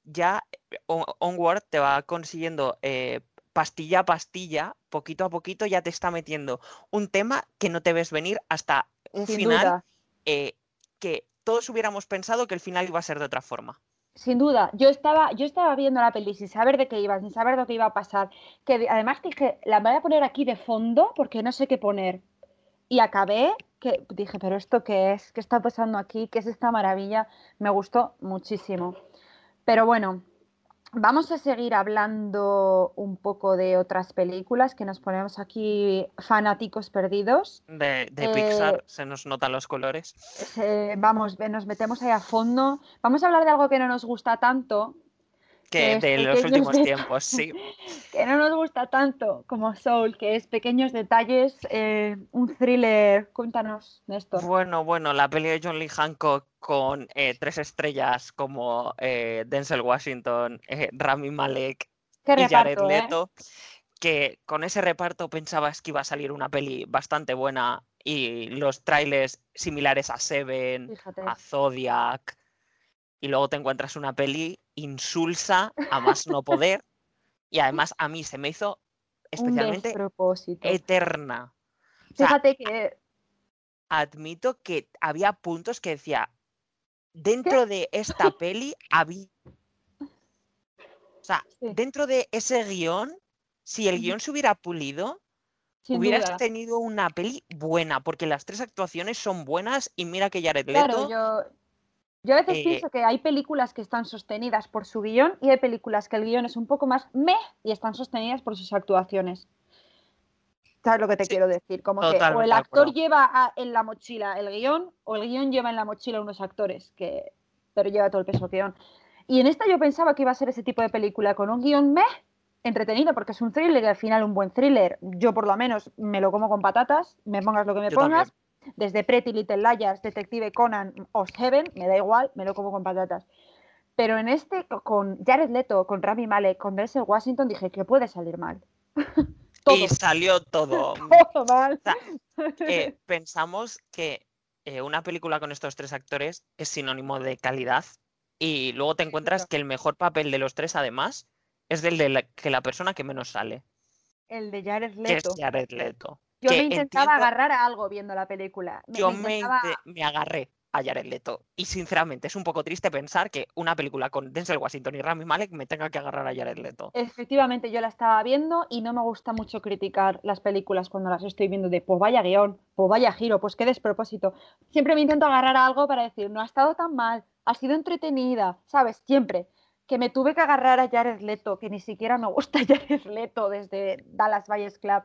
ya eh, Onward te va consiguiendo eh, pastilla a pastilla, poquito a poquito ya te está metiendo un tema que no te ves venir hasta un final eh, que todos hubiéramos pensado que el final iba a ser de otra forma. Sin duda, yo estaba, yo estaba viendo la peli sin saber de qué iba, sin saber lo que iba a pasar. Que además dije, la voy a poner aquí de fondo porque no sé qué poner. Y acabé que dije, pero esto qué es, qué está pasando aquí, qué es esta maravilla. Me gustó muchísimo. Pero bueno, vamos a seguir hablando un poco de otras películas que nos ponemos aquí fanáticos perdidos. De, Pixar, eh, se nos notan los colores. vamos, nos metemos ahí a fondo. Vamos a hablar de algo que no nos gusta tanto, que de los últimos (laughs) tiempos, sí. Que no nos gusta tanto como Soul, que es pequeños detalles, eh, un thriller. Cuéntanos, Néstor. Bueno, bueno, la peli de John Lee Hancock con eh, tres estrellas como eh, Denzel Washington, Rami Malek y Jared Leto. Que con ese reparto pensabas que iba a salir una peli bastante buena y los trailers similares a Seven, a Zodiac, y luego te encuentras una peli insulsa a más no poder y además a mí se me hizo especialmente eterna. Fíjate que... Admito que había puntos que decía, dentro de esta (laughs) peli había... O sea, dentro de ese guion, si el guion se hubiera pulido, hubieras tenido una peli buena, porque las tres actuaciones son buenas y mira que Jared Leto... yo, yo a veces eh, pienso que hay películas que están sostenidas por su guion y hay películas que el guion es un poco más meh y están sostenidas por sus actuaciones. ¿Sabes lo que te quiero decir? Como que o el actor lleva en la mochila el guion o el guion lleva en la mochila unos actores, que, pero lleva todo el peso guion. Y en esta yo pensaba que iba a ser ese tipo de película con un guion meh, entretenido, porque es un thriller y al final un buen thriller. Yo por lo menos me lo como con patatas, me pongas lo que me pongas desde Pretty Little Liars, Detective Conan o Seven, me da igual, me lo como con patatas. Pero en este, con Jared Leto, con Rami Malek, con Denzel Washington, dije que puede salir mal. (laughs) y salió todo. (laughs) todo mal. Eh, (laughs) pensamos que eh, una película con estos tres actores es sinónimo de calidad y luego te encuentras que el mejor papel de los tres, además, es del de la, que la persona que menos sale. El de Jared Leto. Que es Jared Leto. Yo me intentaba agarrar a algo viendo la película. yo me, agarré a Jared Leto. Y sinceramente es un poco triste pensar que una película con Denzel Washington y Rami Malek me tenga que agarrar a Jared Leto. Efectivamente, yo la estaba viendo y no me gusta mucho criticar las películas cuando las estoy viendo de pues vaya guion, pues vaya giro, pues qué despropósito. Siempre me intento agarrar a algo para decir, no ha estado tan mal, ha sido entretenida, ¿sabes? Siempre. Que me tuve que agarrar a Jared Leto, que ni siquiera me gusta (laughs) Jared Leto desde Dallas Valles Club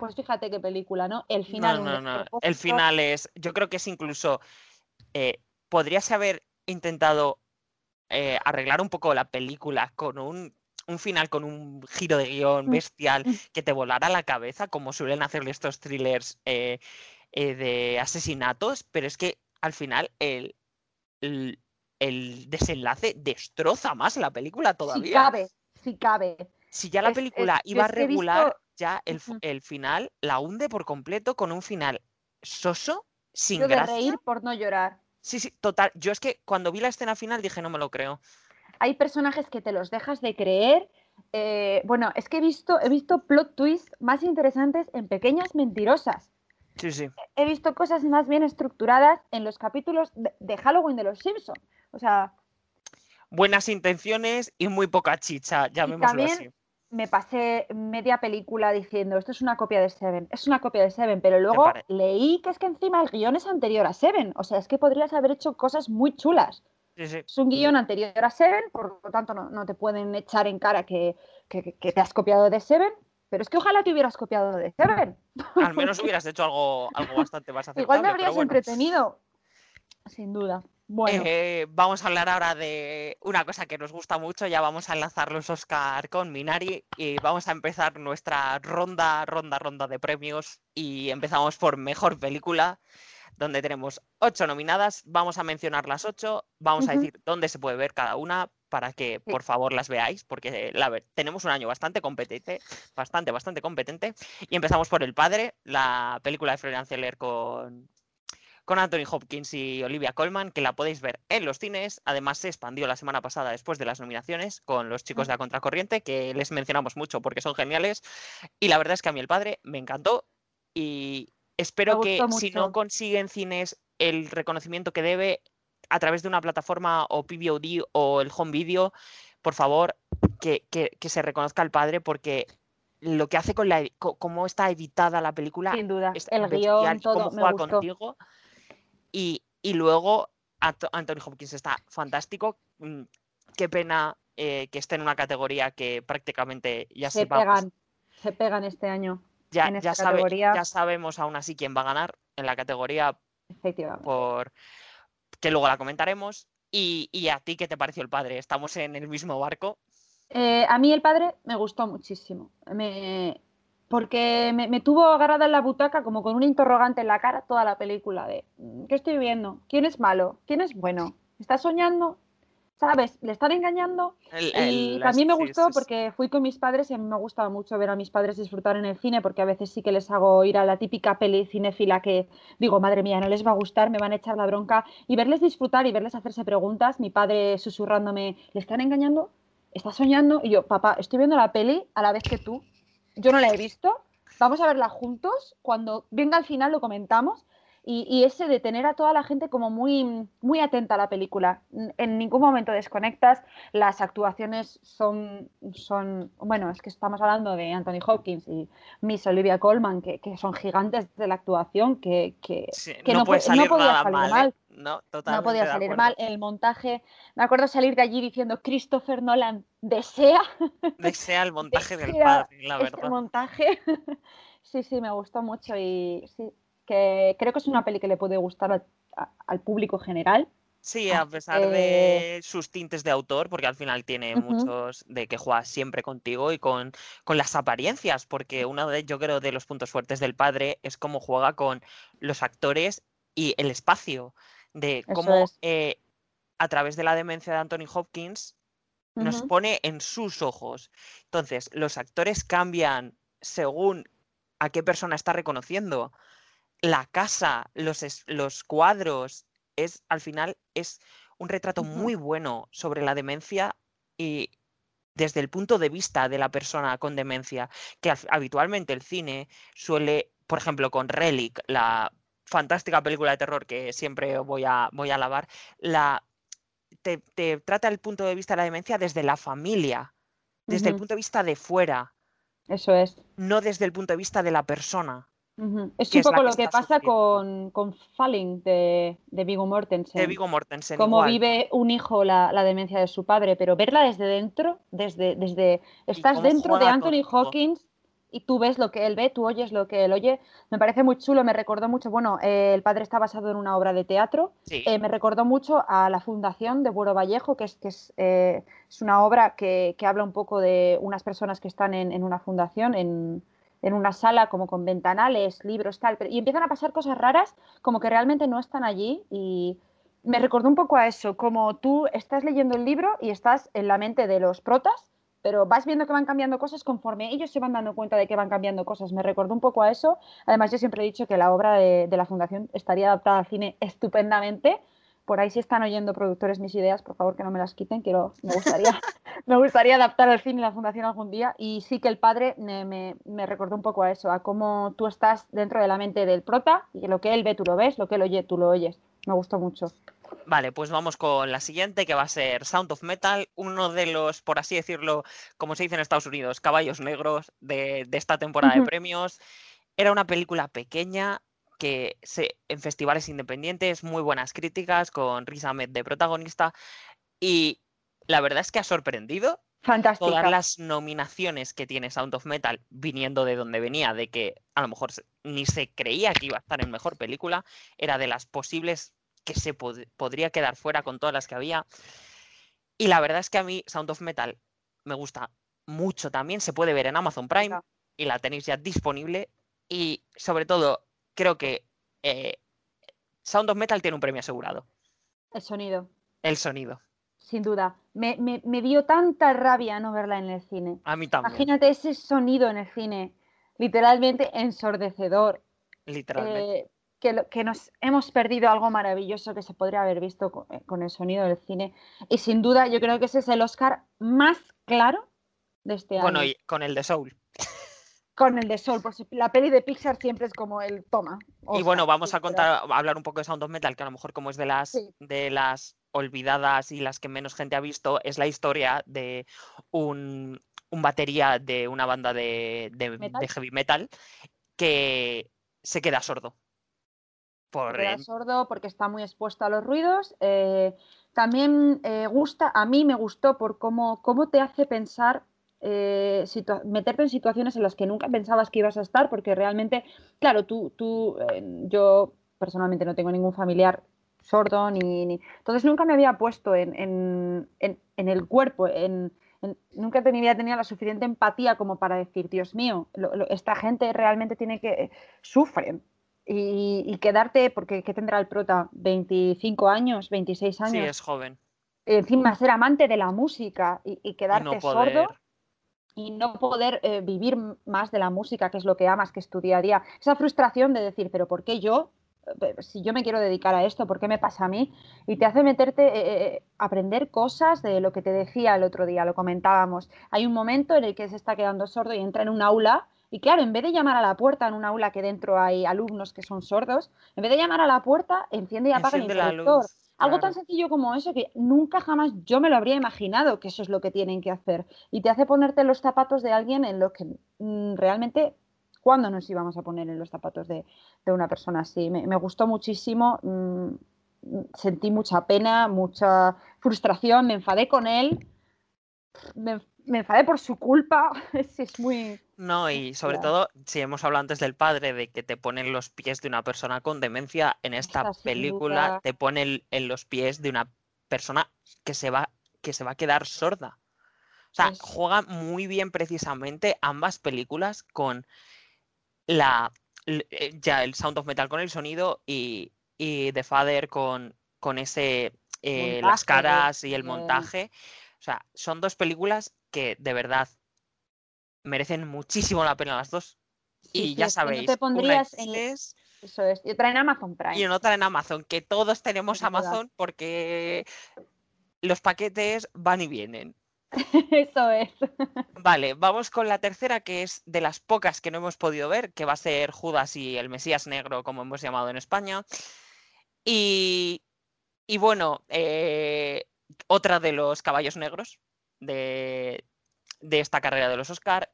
pues fíjate qué película, ¿no? El final. No, no, no. El final es. Yo creo que es incluso. Eh, podrías haber intentado eh, arreglar un poco la película con un, final, con un giro de guion mm, bestial mm. que te volara la cabeza, como suelen hacerle estos thrillers eh, de asesinatos, pero es que al final el, el, desenlace destroza más la película todavía. Si cabe, si cabe. Si ya la película iba a regular ya el, final la hunde por completo con un final soso, sin gracia. de reír por no llorar. Sí, sí, total. Yo es que cuando vi la escena final dije, no me lo creo. Hay personajes que te los dejas de creer. Eh, bueno, es que he visto, he visto plot twists más interesantes en pequeñas mentirosas. Sí, sí. He visto cosas más bien estructuradas en los capítulos de, Halloween de los Simpsons. O sea. Buenas intenciones y muy poca chicha, llamémoslo así me pasé media película diciendo, esto es una copia de Seven, es una copia de Seven, pero luego leí que es que encima el guion es anterior a Seven, o sea, es que podrías haber hecho cosas muy chulas. Es un guion anterior a Seven, por lo tanto no, te pueden echar en cara que, te has copiado de Seven, pero es que ojalá te hubieras copiado de Seven. (laughs) Al menos hubieras hecho algo, algo bastante más. Igual me habrías entretenido, sin duda. Bueno. Eh, vamos a hablar ahora de una cosa que nos gusta mucho. Ya vamos a enlazar los Oscar con Minari y vamos a empezar nuestra ronda, ronda, ronda de premios. Y empezamos por mejor película, donde tenemos ocho nominadas. Vamos a mencionar las ocho. Vamos a decir dónde se puede ver cada una para que por favor las veáis, porque la, tenemos un año bastante competente, bastante, bastante competente. Y empezamos por El Padre, la película de Florian Zeller con con Anthony Hopkins y Olivia Colman, que la podéis ver en los cines. Además, se expandió la semana pasada después de las nominaciones con los chicos de la Contracorriente, que les mencionamos mucho porque son geniales. Y la verdad es que a mí el padre me encantó y espero que si no consigue en cines el reconocimiento que debe a través de una plataforma o PVOD o el home video, por favor, que, se reconozca al padre porque lo que hace con la cómo está editada la película sin duda el guion todo me gustó. contigo y, luego Anthony Hopkins está fantástico mm, qué pena eh, que esté en una categoría que prácticamente ya se pegan se pegan este año ya, en ya, ya sabemos aún así quién va a ganar en la categoría por que luego la comentaremos. Y, y a ti qué te pareció el padre estamos en el mismo barco eh, a mí el padre me gustó muchísimo. Porque me, tuvo agarrada en la butaca como con un interrogante en la cara toda la película de mm, ¿qué estoy viendo? ¿Quién es malo? ¿Quién es bueno? ¿Estás soñando? ¿Sabes? ¿Le están engañando? y también me gustó porque fui con mis padres y a mí me gustaba mucho ver a mis padres disfrutar en el cine porque a veces sí que les hago ir a la típica peli cinéfila que digo, madre mía, no les va a gustar, me van a echar la bronca y verles disfrutar y verles hacerse preguntas, mi padre susurrándome, ¿le están engañando? ¿estás soñando? Y yo, papá, estoy viendo la peli a la vez que tú. Yo no la he visto. Vamos a verla juntos. Cuando venga al final lo comentamos. Y, ese de tener a toda la gente como muy, muy atenta a la película. En ningún momento desconectas. Las actuaciones son, son, bueno, es que estamos hablando de Anthony Hopkins y Miss Olivia Colman, que, son gigantes de la actuación, que, que, no, puede salir podía salir mal. ¿eh? No, no podía salir mal. El montaje, me acuerdo salir de allí diciendo Christopher Nolan desea. (laughs) Desea el montaje del padre, la este verdad. montaje. (laughs) sí, sí, me gustó mucho y sí, que creo que es una peli que le puede gustar al, público general. Sí, a pesar de sus tintes de autor, porque al final tiene muchos de que juega siempre contigo y con, con las apariencias, porque uno de yo creo de los puntos fuertes del padre es cómo juega con los actores y el espacio de cómo eh, a través de la demencia de Anthony Hopkins nos pone en sus ojos. Entonces, los actores cambian según a qué persona está reconociendo. La casa, los, los cuadros, es al final es un retrato muy bueno sobre la demencia y desde el punto de vista de la persona con demencia, que habitualmente el cine suele, por ejemplo, con Relic, la fantástica película de terror que siempre voy a, voy a alabar, la, te, trata el punto de vista de la demencia desde la familia, desde el punto de vista de fuera. Eso es. No desde el punto de vista de la persona. Es un poco lo que pasa con, con, Falling de, de Viggo Mortensen. De Viggo Mortensen. Cómo vive un hijo la, la, demencia de su padre, pero verla desde dentro, desde, desde estás dentro de Anthony Hawkins y tú ves lo que él ve, tú oyes lo que él oye. Me parece muy chulo, me recordó mucho, bueno, eh, el padre está basado en una obra de teatro, eh, me recordó mucho a la fundación de Buero Vallejo, que es, que es, eh, es una obra que, que, habla un poco de unas personas que están en, en una fundación, en, en, una sala como con ventanales, libros, tal, y empiezan a pasar cosas raras como que realmente no están allí y me recordó un poco a eso, como tú estás leyendo el libro y estás en la mente de los protas pero vas viendo que van cambiando cosas conforme ellos se van dando cuenta de que van cambiando cosas. Me recordó un poco a eso. Además, yo siempre he dicho que la obra de, la Fundación estaría adaptada al cine estupendamente. Por ahí si están oyendo productores mis ideas, por favor que no me las quiten, quiero, me gustaría, (laughs) me gustaría adaptar al cine la Fundación algún día. Y sí que el padre me, me, me, recordó un poco a eso, a cómo tú estás dentro de la mente del prota y lo que él ve tú lo ves, lo que él oye tú lo oyes. Me gustó mucho. Vale, pues vamos con la siguiente, que va a ser Sound of Metal, uno de los, por así decirlo, como se dice en Estados Unidos, caballos negros de, esta temporada de premios. Era una película pequeña que se, en festivales independientes, muy buenas críticas, con Riz Ahmed de protagonista, y la verdad es que ha sorprendido. Fantástica. Todas las nominaciones que tiene Sound of Metal viniendo de donde venía, de que a lo mejor ni se creía que iba a estar en mejor película, era de las posibles que se podría quedar fuera con todas las que había. Y la verdad es que a mí Sound of Metal me gusta mucho también. Se puede ver en Amazon Prime y la tenéis ya disponible. Y sobre todo, creo que eh, Sound of Metal tiene un premio asegurado. El sonido. El sonido. Sin duda. Me, dio tanta rabia no verla en el cine. A mí también. Imagínate ese sonido en el cine. Literalmente ensordecedor. Literalmente. Eh, que, que, nos hemos perdido algo maravilloso que se podría haber visto eh, con, el sonido del cine. Y sin duda, yo creo que ese es el Oscar más claro de este año. Bueno, y con el de Soul. Con el de Soul, pues la peli de Pixar siempre es como el toma. y bueno, vamos a contar, hablar un poco de Sound of Metal, que a lo mejor como es de las, de las olvidadas y las que menos gente ha visto, es la historia de un, un batería de una banda de, de heavy metal que se queda sordo por... sordo porque está muy expuesto a los ruidos. Eh, también eh, gusta, a mí me gustó por cómo, cómo te hace pensar, eh, meterte en situaciones en las que nunca pensabas que ibas a estar, porque realmente, claro, tú, tú yo personalmente no tengo ningún familiar sordo, ni, entonces nunca me había puesto en, en, en, el cuerpo, en, nunca tenía, tenía la suficiente empatía como para decir, Dios mío, esta gente realmente tiene que, sufren, y, quedarte, porque ¿qué tendrá el prota? ¿25 años? ¿26 años? Sí, es joven. Encima ser amante de la música y, quedarte sordo y no poder eh, vivir más de la música, que es lo que amas, que es tu día a día. Esa frustración de decir, pero ¿por qué yo? Eh, si yo me quiero dedicar a esto, ¿por qué me pasa a mí? Y te hace meterte, eh, aprender cosas de lo que te decía el otro día, lo comentábamos. Hay un momento en el que se está quedando sordo y entra en un aula y claro, en vez de llamar a la puerta en un aula que dentro hay alumnos que son sordos, en vez de llamar a la puerta, enciende y apaga el interruptor. Algo tan sencillo como eso que nunca jamás yo me lo habría imaginado que eso es lo que tienen que hacer. Y te hace ponerte los zapatos de alguien en lo que mm, realmente, ¿cuándo nos íbamos a poner en los zapatos de, una persona así? Me, gustó muchísimo, mm, sentí mucha pena, mucha frustración, me enfadé con él, me, me enfadé por su culpa. (laughs) es muy. No, y sobre todo, si hemos hablado antes del padre, de que te ponen los pies de una persona con demencia, en esta película te ponen en los pies de una persona que se va, que se va a quedar sorda. O sea, juega muy bien precisamente ambas películas con la eh, ya el Sound of Metal con el sonido y, y The Father con, con ese eh, las caras y el montaje. O sea, son dos películas que de verdad merecen muchísimo la pena las dos. y ya sabéis, te pondrías en... Eso es, y otra en Amazon Prime. Y otra en Amazon, que todos tenemos Amazon porque los paquetes van y vienen. (laughs) Eso es. Vale, vamos con la tercera, que es de las pocas que no hemos podido ver, que va a ser Judas y el Mesías Negro, como hemos llamado en España. Y, y bueno, eh, otra de los caballos negros, de, esta carrera de los Oscar,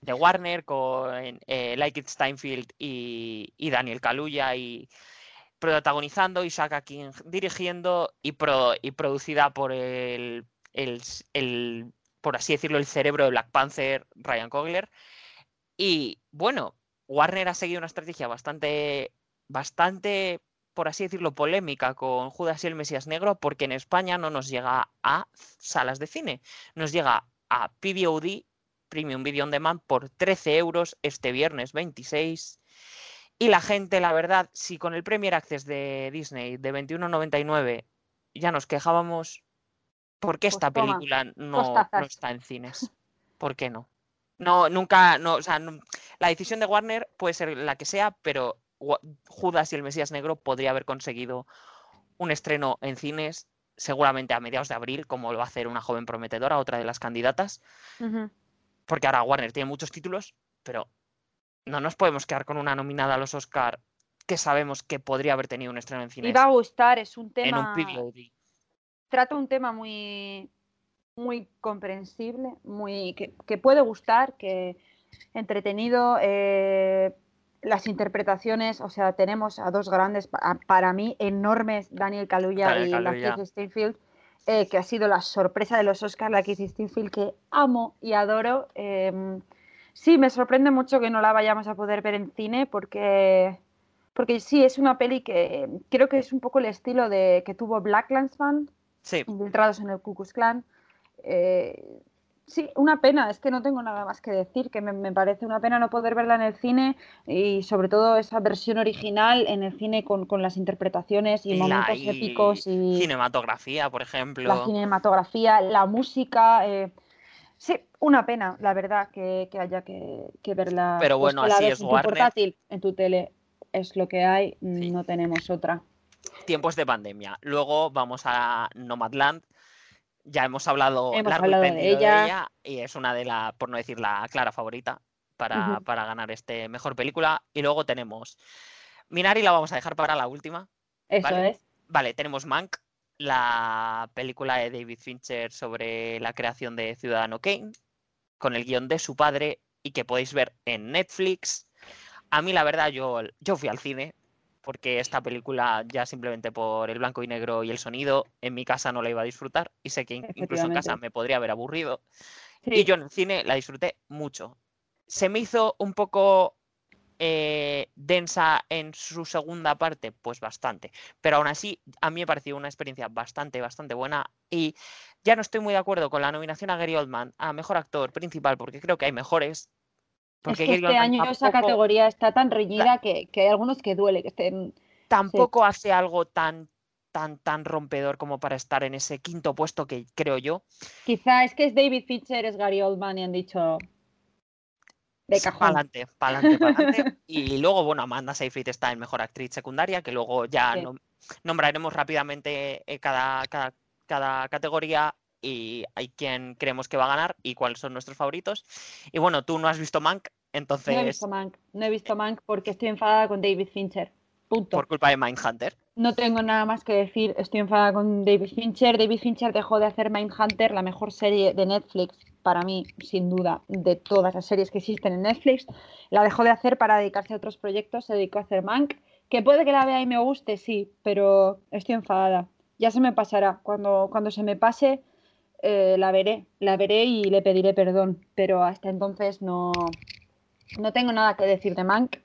de Warner, con eh, Like Steinfeld y, Daniel Kaluuya y protagonizando, Isaac King dirigiendo y, y producida por el, el, por así decirlo, el cerebro de Black Panther, Ryan Coogler. Y bueno, Warner ha seguido una estrategia bastante, bastante por así decirlo, polémica con Judas y el Mesías Negro, porque en España no nos llega a salas de cine, nos llega a PVOD, Premium Video on Demand, por 13 euros este viernes 26. Y la gente, la verdad, si con el Premier Access de Disney de 21.99 ya nos quejábamos, ¿por qué pues esta película no, no, está en cines? ¿Por qué no? No, nunca, no, o sea, la decisión de Warner puede ser la que sea, pero Judas y el Mesías Negro podría haber conseguido un estreno en cines seguramente a mediados de abril, como lo va a hacer una joven prometedora, otra de las candidatas. Porque ahora Warner tiene muchos títulos, pero no nos podemos quedar con una nominada a los Oscar que sabemos que podría haber tenido un estreno en cines. Y va a gustar, es un tema. Trata un tema muy, muy comprensible, muy que, puede gustar, que entretenido. Eh, las interpretaciones, o sea, tenemos a dos grandes, para mí, enormes, Daniel Kaluuya y la Keith Steinfield, eh, que ha sido la sorpresa de los Oscars, la Keith Steinfield, que amo y adoro. Em, sí, me sorprende mucho que no la vayamos a poder ver en cine, porque, porque sí, es una peli que creo que es un poco el estilo de que tuvo Black Landsman, sí. infiltrados en el Ku Klux Klan. Eh, Sí, una pena, es que no tengo nada más que decir, que me, parece una pena no poder verla en el cine y sobre todo esa versión original en el cine con, las interpretaciones y, momentos épicos y cinematografía, por ejemplo. La cinematografía, la música. Eh, sí, una pena, la verdad, que, haya que, verla. Pero bueno, así es en tu portátil, en tu tele. es lo que hay, no tenemos otra. Tiempos de pandemia. Luego vamos a Nomadland. Ya hemos hablado, hemos hablado de, ella. y es una de las, por no decir la clara favorita, para, para, ganar este mejor película. Y luego tenemos Minari, la vamos a dejar para la última. Eso es. Vale, tenemos Mank, la película de David Fincher sobre la creación de Ciudadano Kane, con el guion de su padre y que podéis ver en Netflix. A mí, la verdad, yo, yo fui al cine porque esta película, ya simplemente por el blanco y negro y el sonido, en mi casa no la iba a disfrutar y sé que incluso en casa me podría haber aburrido. Y yo en el cine la disfruté mucho. Se me hizo un poco eh, densa en su segunda parte, pues bastante. Pero aún así, a mí me pareció una experiencia bastante, bastante buena. Y ya no estoy muy de acuerdo con la nominación a Gary Oldman a mejor actor principal, porque creo que hay mejores. Porque este año esa categoría está tan reñida que, hay algunos que duele que estén. Tampoco hace algo tan tan, tan rompedor como para estar en ese quinto puesto que creo yo. Quizá es que es David Fincher, es Gary Oldman y han dicho, de cajón. Pa'lante, pa'lante, pa'lante. (laughs) y luego, bueno, Amanda Seyfried está en Mejor Actriz Secundaria, que luego ya nombraremos rápidamente eh, cada, cada, cada categoría y hay quien creemos que va a ganar y cuáles son nuestros favoritos. Y bueno, tú no has visto Mank, entonces... No he visto Mank, no he visto Mank porque estoy enfadada con David Fincher. Punto. Por culpa de Mindhunter. No tengo nada más que decir, estoy enfadada con David Fincher. David Fincher dejó de hacer Mindhunter, la mejor serie de Netflix, para mí, sin duda, de todas las series que existen en Netflix. La dejó de hacer para dedicarse a otros proyectos, se dedicó a hacer Mank, que puede que la vea y me guste, sí, pero estoy enfadada. Ya se me pasará. Cuando, cuando se me pase, eh, la veré, la veré y le pediré perdón, pero hasta entonces no, no tengo nada que decir de Mank.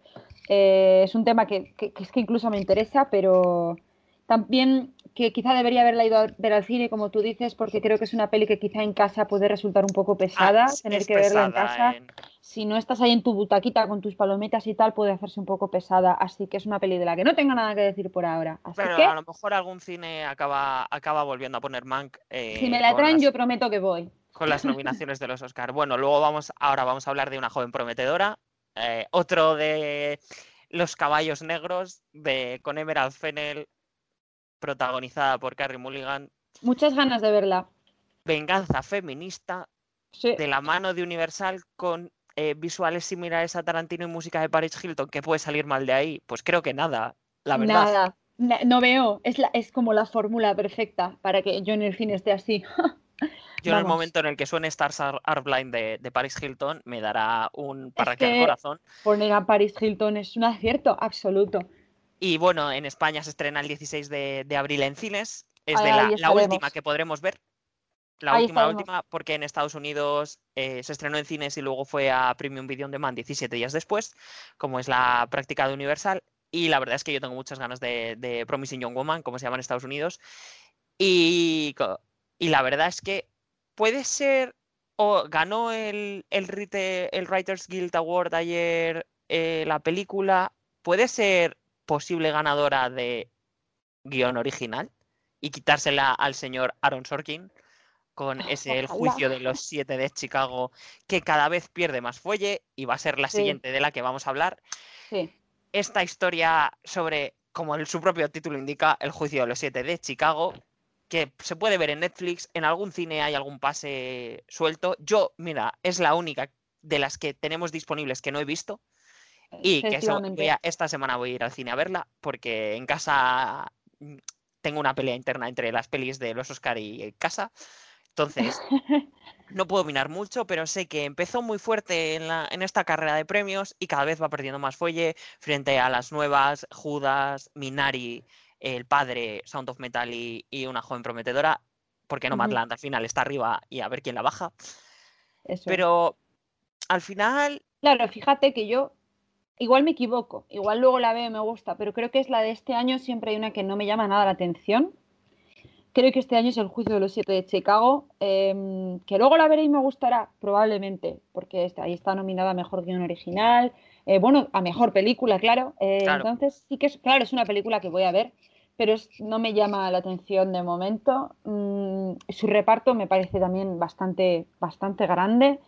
Eh, es un tema que, que, es que incluso me interesa, pero también que quizá debería haberla ido a ver al cine, como tú dices, porque creo que es una peli que quizá en casa puede resultar un poco pesada, ah, tener que verla en casa. Si no estás ahí en tu butaquita con tus palomitas y tal, puede hacerse un poco pesada. Así que es una peli de la que no tengo nada que decir por ahora. Pero a lo mejor algún cine acaba, acaba volviendo a poner Mank. Eh, si me la traen, yo prometo que voy. Con las nominaciones de los Oscars. Bueno, luego vamos, ahora vamos a hablar de una joven prometedora. Eh, otro de los caballos negros de, con Emerald Fennel protagonizada por Carrie Mulligan. Muchas ganas de verla. Venganza feminista de la mano de Universal con eh, visuales similares a Tarantino y música de Paris Hilton. ¿Qué puede salir mal de ahí? Pues creo que nada, la verdad. Nada. No veo, es, la, es como la fórmula perfecta para que yo en el cine esté así. (laughs) Yo en el momento en el que suene Stars Are Blind de, Paris Hilton me dará un parraque al corazón. Poner a Paris Hilton es un acierto absoluto. Y bueno, en España se estrena el 16 de, abril en cines. Es de la, última que podremos ver. La última, última, porque en Estados Unidos eh, se estrenó en cines y luego fue a Premium Video On Demand 17 días después, como es la práctica de Universal. Y la verdad es que yo tengo muchas ganas de, de Promising Young Woman, como se llama en Estados Unidos. Y, y la verdad es que puede ser, o ganó el, el, el Writers Guild Award ayer eh, la película, puede ser posible ganadora de guion original y quitársela al señor Aaron Sorkin con ese El juicio de los siete de Chicago que cada vez pierde más fuelle y va a ser la siguiente de la que vamos a hablar. Esta historia sobre, como su propio título indica, El juicio de los siete de Chicago, que se puede ver en Netflix, en algún cine hay algún pase suelto. Yo, mira, es la única de las que tenemos disponibles que no he visto. Y que eso, esta semana voy a ir al cine a verla, porque en casa mm, tengo una pelea interna entre las pelis de los Oscar y casa. Entonces, (laughs) no puedo opinar mucho, pero sé que empezó muy fuerte en, la, en, esta carrera de premios y cada vez va perdiendo más fuelle frente a las nuevas, Judas, Minari, El Padre, Sound of Metal y, una joven prometedora. porque no uh al final está arriba y a ver quién la baja? Pero al final... Claro, fíjate que yo Igual me equivoco, igual luego la veo y me gusta, pero creo que es la de este año, siempre hay una que no me llama nada la atención. Creo que este año es el juicio de los siete de Chicago, em, que luego la veré y me gustará, probablemente, porque ahí está nominada a Mejor Guión Original, eh, bueno, a Mejor Película, claro. Eh, entonces, sí que es, claro, es una película que voy a ver, pero no me llama la atención de momento. Mm, su reparto me parece también bastante, bastante grande.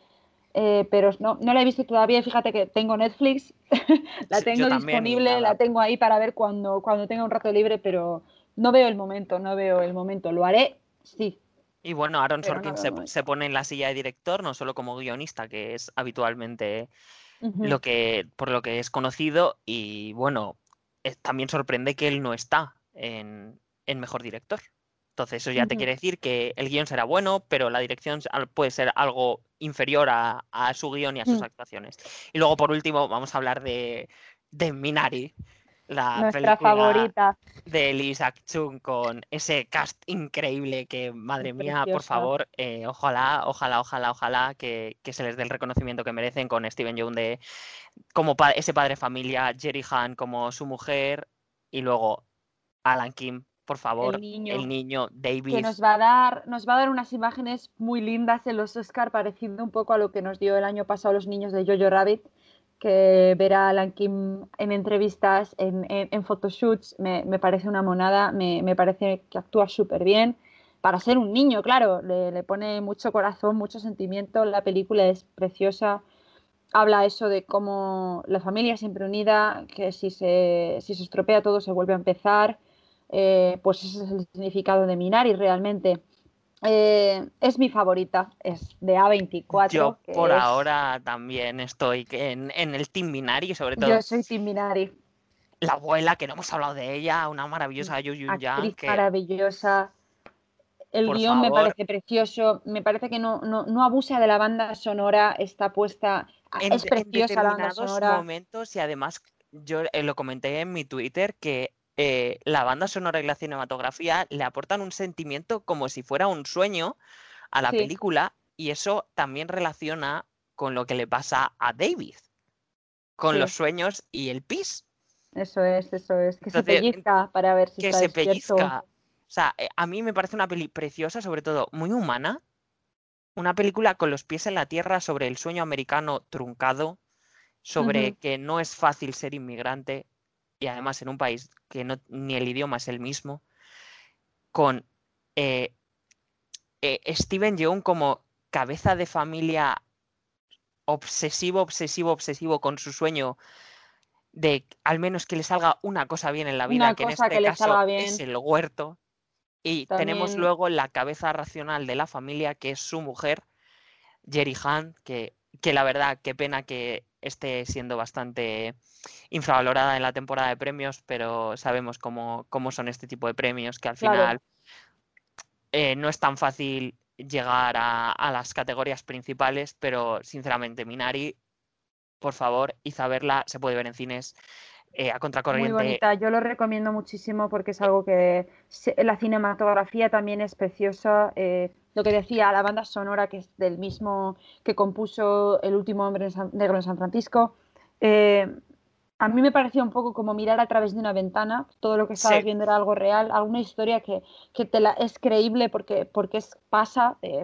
Eh, pero no, no la he visto todavía. Fíjate que tengo Netflix, (laughs) la tengo disponible, la tengo ahí para ver cuando, cuando tenga un rato libre, pero no veo el momento, no veo el momento. Lo haré, sí. Y bueno, Aaron Sorkin se, pone en la silla de director, no solo como guionista, que es habitualmente lo que, por lo que es conocido, y bueno, también sorprende que él no está en, en mejor director. Entonces, eso ya te quiere decir que el guion será bueno, pero la dirección puede ser algo inferior a, su guion y a sus mm. actuaciones. Y luego, por último, vamos a hablar de, Minari, la Nuestra favorita de Lisa Chung con ese cast increíble que, madre mía, por favor, eh, ojalá, ojalá, ojalá, ojalá que, se les dé el reconocimiento que merecen con Steven Yeun de como ese padre familia, Jerry Han como su mujer y luego Alan Kim por favor, el niño, David. Que nos va a dar, nos va a dar unas imágenes muy lindas en los Oscar, pareciendo un poco a lo que nos dio el año pasado los niños de Jojo Rabbit, que ver a Alan Kim en entrevistas, en, en, photoshoots, me, parece una monada, me, parece que actúa súper bien. Para ser un niño, claro, le, pone mucho corazón, mucho sentimiento, la película es preciosa habla eso de cómo la familia siempre unida, que si se, si se estropea todo se vuelve a empezar, eh, pues ese es el significado de Minari realmente. Eh, es mi favorita, es de A24. Yo por ahora también estoy en, el Team Minari, sobre todo. Yo soy Team Minari. La abuela, que no hemos hablado de ella, una maravillosa Yu Yang. maravillosa. El guion me parece precioso, me parece que no, no, abusa de la banda sonora, está puesta. es preciosa la banda sonora. momentos y además yo eh, lo comenté en mi Twitter que eh, la banda sonora y la cinematografía le aportan un sentimiento como si fuera un sueño a la película y eso también relaciona con lo que le pasa a David, con los sueños y el pis. Eso es, eso es, que se pellizca para ver si que se pellizca. O sea, eh, a mí me parece una peli preciosa, sobre todo muy humana, una película con los pies en la tierra sobre el sueño americano truncado, sobre que no es fácil ser inmigrante, y además en un país que no, ni el idioma es el mismo, con eh, eh, Steven Yeun como cabeza de familia obsesivo, obsesivo, obsesivo con su sueño de al menos que le salga una cosa bien en la vida, que en este caso es el huerto. Y tenemos luego la cabeza racional de la familia, que es su mujer, Jerry Han, que, que la verdad, qué pena que esté siendo bastante infravalorada en la temporada de premios, pero sabemos cómo, cómo son este tipo de premios, que al final eh, no es tan fácil llegar a, las categorías principales, pero sinceramente Minari, por favor, y saberla, se puede ver en cines. Eh, a contracorriente. Muy bonita, yo lo recomiendo muchísimo porque es algo que la cinematografía también es preciosa. Eh, lo que decía, la banda sonora que es del mismo que compuso El último hombre negro en San Francisco. Eh, a mí me parecía un poco como mirar a través de una ventana, todo lo que estabas viendo era algo real, alguna historia que, te la, es creíble porque, porque es, pasa, eh,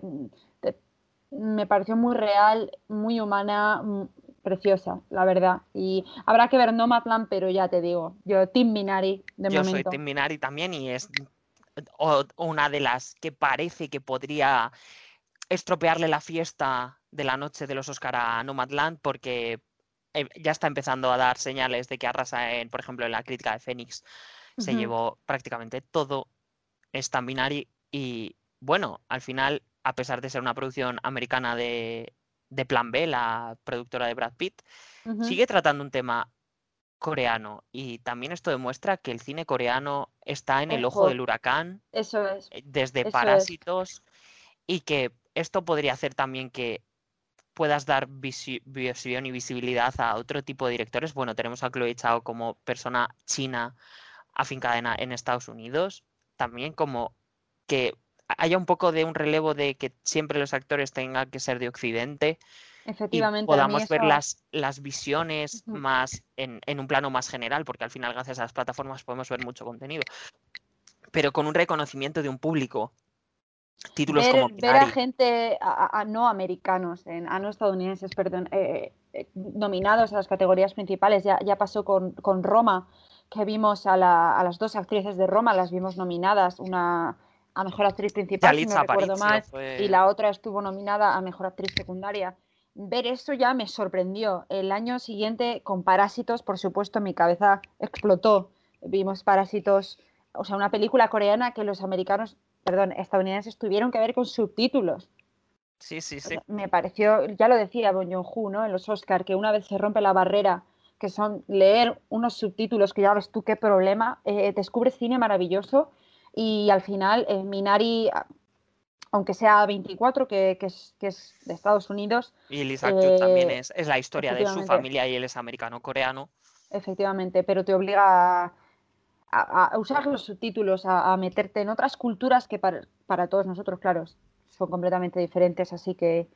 me pareció muy real, muy humana, mm, preciosa, la verdad. Y habrá que ver Nomadland, pero ya te digo, yo Tim Minari de yo momento. Yo soy Tim Minari también y es o, una de las que parece que podría estropearle la fiesta de la noche de los Oscar a Nomadland porque eh, ya está empezando a dar señales de que arrasa en, por ejemplo, en la crítica de Fénix. Se llevó prácticamente todo esta Minari y bueno, al final, a pesar de ser una producción americana de, de Plan B, la productora de Brad Pitt, sigue tratando un tema coreano. Y también esto demuestra que el cine coreano está en el ojo del huracán. Eso es. Eh, desde Parásitos. Y que esto podría hacer también que puedas dar visión y visibilidad a otro tipo de directores. Bueno, tenemos a Chloe Chao como persona china afincada en, en Estados Unidos. También como que haya un poco de un relevo de que siempre los actores tengan que ser de Occidente Efectivamente. podamos ver las, las visiones más en, un plano más general, porque al final, gracias a las plataformas, podemos ver mucho contenido. Pero con un reconocimiento de un público. Títulos como ver a gente, a, no americanos, a no estadounidenses, perdón, eh, eh, nominados a las categorías principales. Ya, ya pasó con, con Roma, que vimos a, a, las dos actrices de Roma, las vimos nominadas, una a mejor actriz principal, si no recuerdo mal, y la otra estuvo nominada a mejor actriz secundaria. Ver eso ya me sorprendió. El año siguiente, con Parásitos, por supuesto, mi cabeza explotó. Vimos Parásitos, o sea, una película coreana que los americanos, perdón, estadounidenses tuvieron que ver con subtítulos. Sí, sí, sí. Me pareció, ya lo decía Bon Joon-ho, ¿no? En los Oscar, que una vez se rompe la barrera, que son leer unos subtítulos, que ya ves tú qué problema, eh, descubres cine maravilloso y al final eh, Minari aunque sea 24, que, es, de Estados Unidos. Y Lisa eh, también es, es, la historia de su familia y él es americano-coreano. Efectivamente, pero te obliga a, usar los subtítulos, a, meterte en otras culturas que para, para, todos nosotros, claro, son completamente diferentes, así que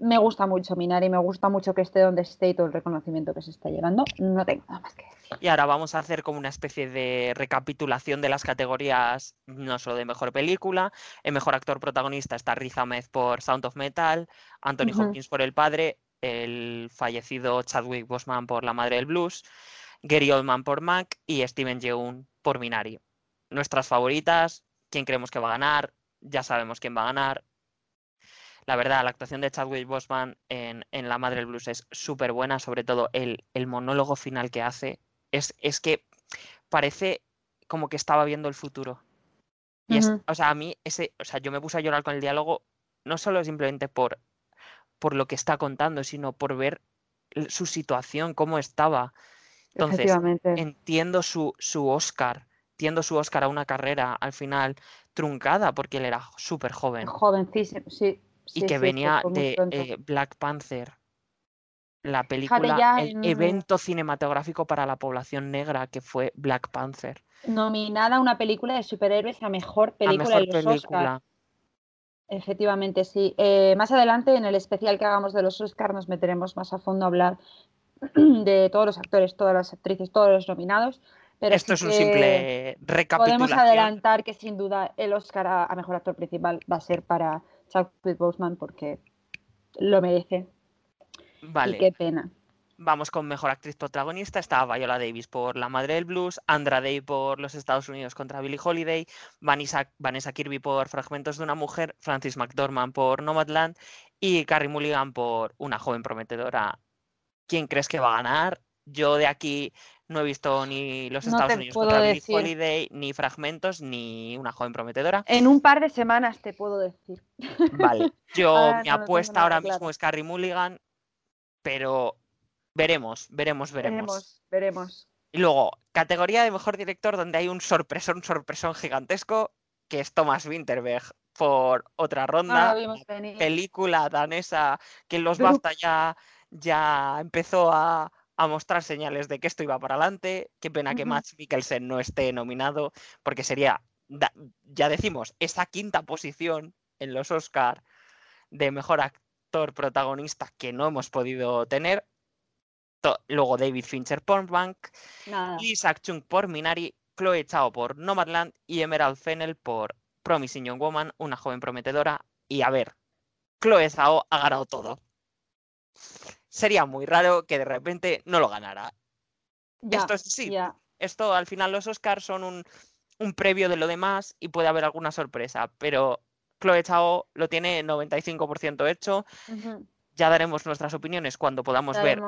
me gusta mucho Minari, me gusta mucho que esté donde esté y todo el reconocimiento que se está llevando. No tengo nada más que decir. Y ahora vamos a hacer como una especie de recapitulación de las categorías, no solo de mejor película. El mejor actor protagonista está Riz Ahmed por Sound of Metal, Anthony Hopkins por El Padre, el fallecido Chadwick Boseman por La Madre del Blues, Gary Oldman por Mac y Steven Yeun por Minari. Nuestras favoritas, quién creemos que va a ganar, ya sabemos quién va a ganar, la verdad, la actuación de Chadwick Boseman en, La Madre del Blues es súper buena, sobre todo el, monólogo final que hace. Es, es, que parece como que estaba viendo el futuro. Y es, o sea, a mí, ese, o sea, yo me puse a llorar con el diálogo, no solo simplemente por, por lo que está contando, sino por ver su situación, cómo estaba. Entonces, entiendo su, su Oscar, entiendo su Oscar a una carrera al final truncada, porque él era súper joven. Jovencísimo, sí y que venía de eh, Black Panther, la película, el evento cinematográfico para la población negra que fue Black Panther. Nominada a una película de superhéroes a mejor película de los película. Efectivamente, sí. Eh, más adelante, en el especial que hagamos de los Oscars, nos meteremos más a fondo a hablar (clears throat) de todos los actores, todas las actrices, todos los nominados. Pero Esto es un simple recapitulación. Podemos adelantar que sin duda el Oscar a mejor actor principal va a ser para Chadwick Boseman porque lo merece. Vale. Y qué pena. Vamos con mejor actriz protagonista. Está Viola Davis por La Madre del Blues, Andra Day por Los Estados Unidos contra Billie Holiday, Vanessa, Vanessa Kirby por Fragmentos de una Mujer, Francis McDormand por Nomadland y Carrie Mulligan por Una joven prometedora. ¿Quién crees que va a ganar? Yo de aquí no he visto ni los Estados Unidos contra Billie Holiday, ni fragmentos, ni una joven prometedora. En un par de semanas te puedo decir. Vale, (laughs) yo mi apuesta ahora mismo es Carrie Mulligan, pero veremos, veremos, veremos. Veremos, veremos. Y luego, categoría de mejor director donde hay un sorpresón, un sorpresón gigantesco, que es Thomas Winterberg por otra ronda. película danesa que en los BAFTA ya, ya empezó a, a mostrar señales de que esto iba para adelante. Qué pena que Max Mikkelsen no esté nominado, porque sería, ya decimos, esa quinta posición en los Oscar de mejor actor protagonista que no hemos podido tener. Luego David Fincher por Bank, Lisa Chung por Minari, Chloe Chao por Nomadland y Emerald Fennel por Promising Young Woman, una joven prometedora. Y a ver, Chloe Chao ha ganado todo sería muy raro que de repente no lo ganara. esto es sí. Esto al final los Oscars son un, previo de lo demás y puede haber alguna sorpresa, pero Chloe Chao lo tiene 95% hecho. Ya daremos nuestras opiniones cuando podamos ver.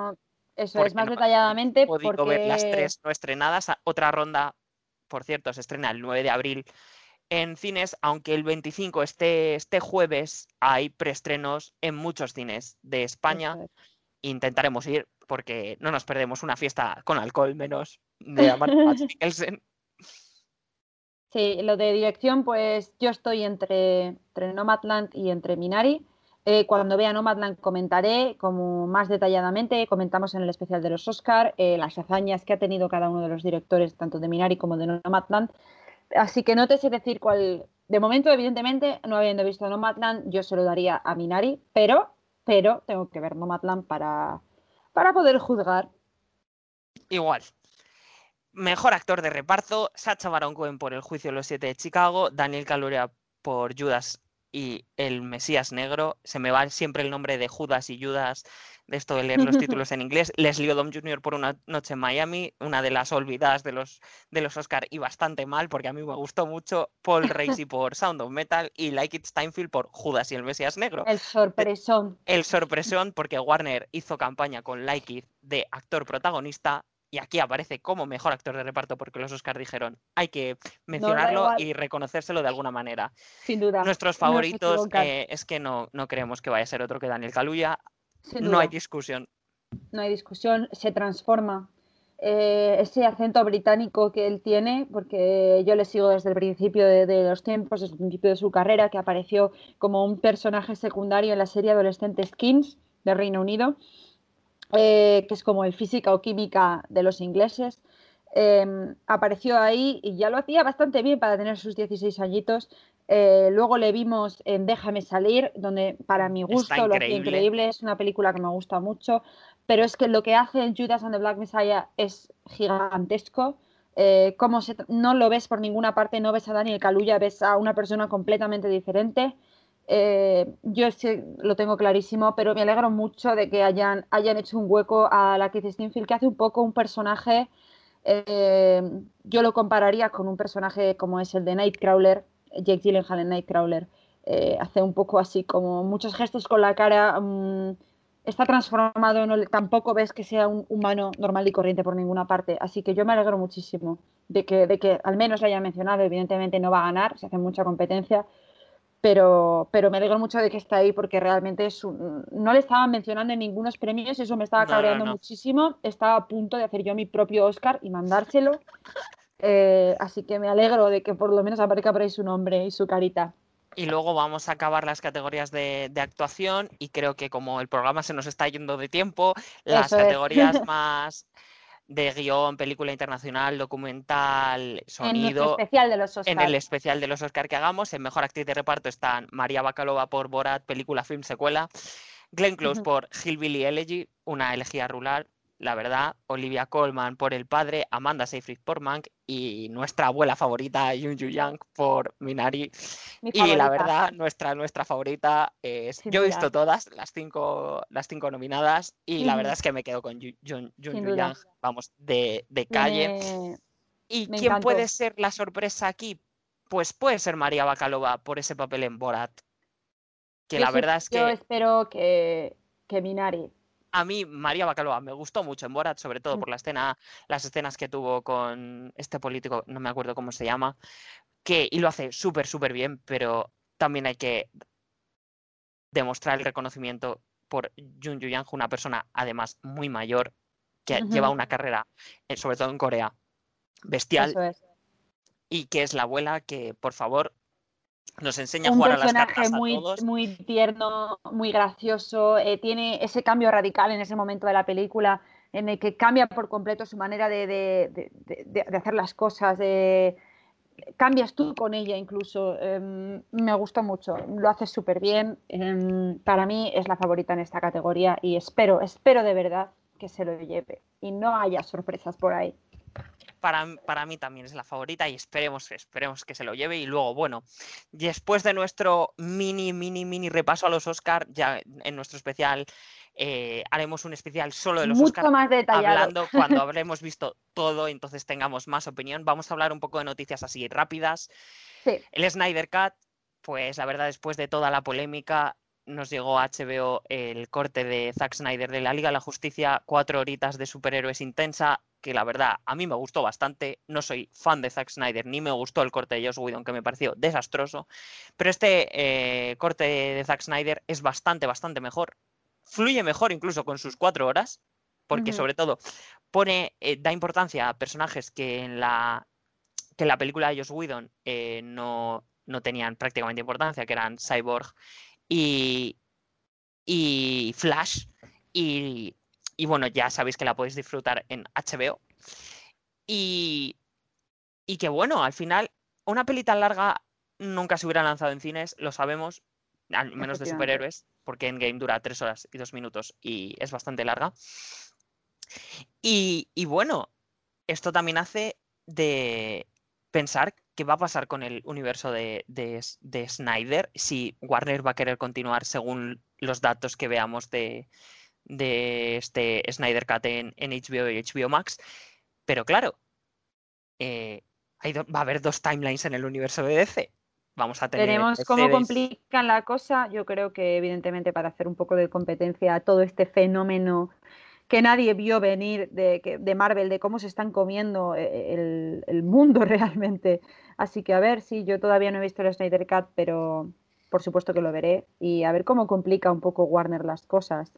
Eso es más detalladamente. Podido ver las tres no estrenadas. Otra ronda, por cierto, se estrena el 9 de abril en cines, aunque el 25 este, este jueves hay preestrenos en muchos cines de España intentaremos ir porque no nos perdemos una fiesta con alcohol menos de Amanda (laughs) Mikkelsen. Sí, lo de dirección, pues yo estoy entre, entre Nomadland y entre Minari. Eh, cuando vea Nomadland comentaré como más detalladamente, comentamos en el especial de los Oscar, eh, las hazañas que ha tenido cada uno de los directores, tanto de Minari como de Nomadland. Así que no te sé decir cuál. De momento, evidentemente, no habiendo visto Nomadland, yo se lo daría a Minari, pero pero tengo que ver Nomadland para, para poder juzgar. Igual. Mejor actor de reparto, Sacha Baron Cohen por El juicio de los siete de Chicago, Daniel Kaluuya por Judas y el Mesías Negro. Se me va siempre el nombre de Judas y Judas de esto de leer los (laughs) títulos en inglés. Leslie Odom Jr. por una noche en Miami, una de las olvidadas de los, de los Oscar y bastante mal porque a mí me gustó mucho. Paul Racy (laughs) por Sound of Metal y Like It Steinfeld por Judas y el Mesías Negro. El sorpresón. El sorpresón porque Warner hizo campaña con Like It de actor protagonista y aquí aparece como mejor actor de reparto porque los Oscars dijeron hay que mencionarlo y reconocérselo de alguna manera. Sin duda. Nuestros favoritos eh, es que no, no creemos que vaya a ser otro que Daniel Kaluuya. No hay discusión. No hay discusión, se transforma. Eh, ese acento británico que él tiene, porque yo le sigo desde el principio de, de, los tiempos, desde el principio de su carrera, que apareció como un personaje secundario en la serie Adolescente Skins de Reino Unido eh, que es como el física o química de los ingleses. Em, apareció ahí y ya lo hacía bastante bien para tener sus 16 añitos. Eh, luego le vimos en Déjame salir, donde para mi gusto lo hacía increíble. Es una película que me gusta mucho, pero es que lo que hace en Judas and the Black Messiah es gigantesco. Eh, como no lo ves por ninguna parte, no ves a Daniel Kaluuya, ves a una persona completamente diferente. Eh, yo sí lo tengo clarísimo, pero me alegro mucho de que hayan, hayan hecho un hueco a la Keith Steinfield, que hace un poco un personaje, eh, yo lo compararía con un personaje como es el de Nightcrawler, Jake Gyllenhaal en Nightcrawler. Eh, hace un poco así como muchos gestos con la cara, um, está transformado, no, tampoco ves que sea un humano normal y corriente por ninguna parte, así que yo me alegro muchísimo de que, de que al menos lo haya mencionado, evidentemente no va a ganar, se hace mucha competencia, pero, pero me alegro mucho de que está ahí porque realmente es no le estaban mencionando en ningunos premios, eso me estaba cabreando muchísimo. Estaba a punto de hacer yo mi propio Oscar y mandárselo. Eh, así que me alegro de que por lo menos aparezca por ahí su nombre y su carita. Y luego vamos a acabar las categorías de, de, actuación y creo que como el programa se nos está yendo de tiempo, las categorías (laughs) más de guion, película internacional, documental, sonido. En el especial de los Oscar. En el especial de los Oscar que hagamos. En mejor actriz de reparto están María Bacalova por Borat, película, film, secuela. Glenn Close por Hillbilly Elegy, una elegía rural la verdad, Olivia Colman por El Padre, Amanda Seyfried por Mank y nuestra abuela favorita, Yun Yu Yang, por Minari. Y la verdad, nuestra, nuestra favorita es... yo he visto todas, las cinco, las cinco nominadas, y la verdad es que me quedo con Yun, Yu Yang, vamos, de, calle. ¿Y quién puede ser la sorpresa aquí? Pues puede ser María Bacalova por ese papel en Borat. Que la verdad es que... Yo espero que, que Minari a mí María Bacalova me gustó mucho en Borat, sobre todo mm. por la escena, las escenas que tuvo con este político, no me acuerdo cómo se llama, que y lo hace súper, súper bien, pero también hay que demostrar el reconocimiento por Jun Yang, una persona además muy mayor, que lleva una carrera, eh, sobre todo en Corea, bestial. Y que es la abuela que, por favor, nos enseña a jugar a las cartas muy, todos. muy tierno, muy gracioso, eh, tiene ese cambio radical en ese momento de la película en el que cambia por completo su manera de, hacer las cosas, de, cambias tú con ella incluso. Em, me gustó mucho, lo hace súper bien. Em, para mí es la favorita en esta categoría y espero, espero de verdad que se lo lleve y no haya sorpresas por ahí para, mí también es la favorita y esperemos, esperemos que se lo lleve. Y luego, bueno, después de nuestro mini, mini, mini repaso a los Oscar, ya en nuestro especial eh, haremos un especial solo de los Mucho más hablando cuando (laughs) habremos visto todo, entonces tengamos más opinión. Vamos a hablar un poco de noticias así rápidas. El Snyder Cut, pues la verdad, después de toda la polémica, nos llegó a HBO el corte de Zack Snyder de la Liga de la Justicia, cuatro horitas de superhéroes intensa, que la verdad a mí me gustó bastante. No soy fan de Zack Snyder, ni me gustó el corte de Joss Whedon, que me pareció desastroso. Pero este eh, corte de Zack Snyder es bastante, bastante mejor. Fluye mejor incluso con sus cuatro horas, porque sobre todo pone, eh, da importancia a personajes que en la, que en la película de Joss Whedon eh, no, no tenían prácticamente importancia, que eran Cyborg y, y Flash. Y y bueno, ya sabéis que la podéis disfrutar en HBO. Y, y que bueno, al final, una peli tan larga nunca se hubiera lanzado en cines, lo sabemos, al menos de superhéroes, porque Endgame dura tres horas y dos minutos y es bastante larga. Y, y bueno, esto también hace de pensar qué va a pasar con el universo de, Snyder, si Warner va a querer continuar según los datos que veamos de, este Snyder Cut en, HBO y HBO Max. Pero claro, eh, va a haber dos timelines en el universo de DC. Vamos a tener. Veremos cómo complican la cosa. Yo creo que, evidentemente, para hacer un poco de competencia a todo este fenómeno que nadie vio venir de, de Marvel, de cómo se están comiendo eh, el, mundo (laughs) realmente. Así que a ver, sí, yo todavía no he visto el Snyder Cut, pero por supuesto que lo veré. Y a ver cómo complica un poco Warner las cosas.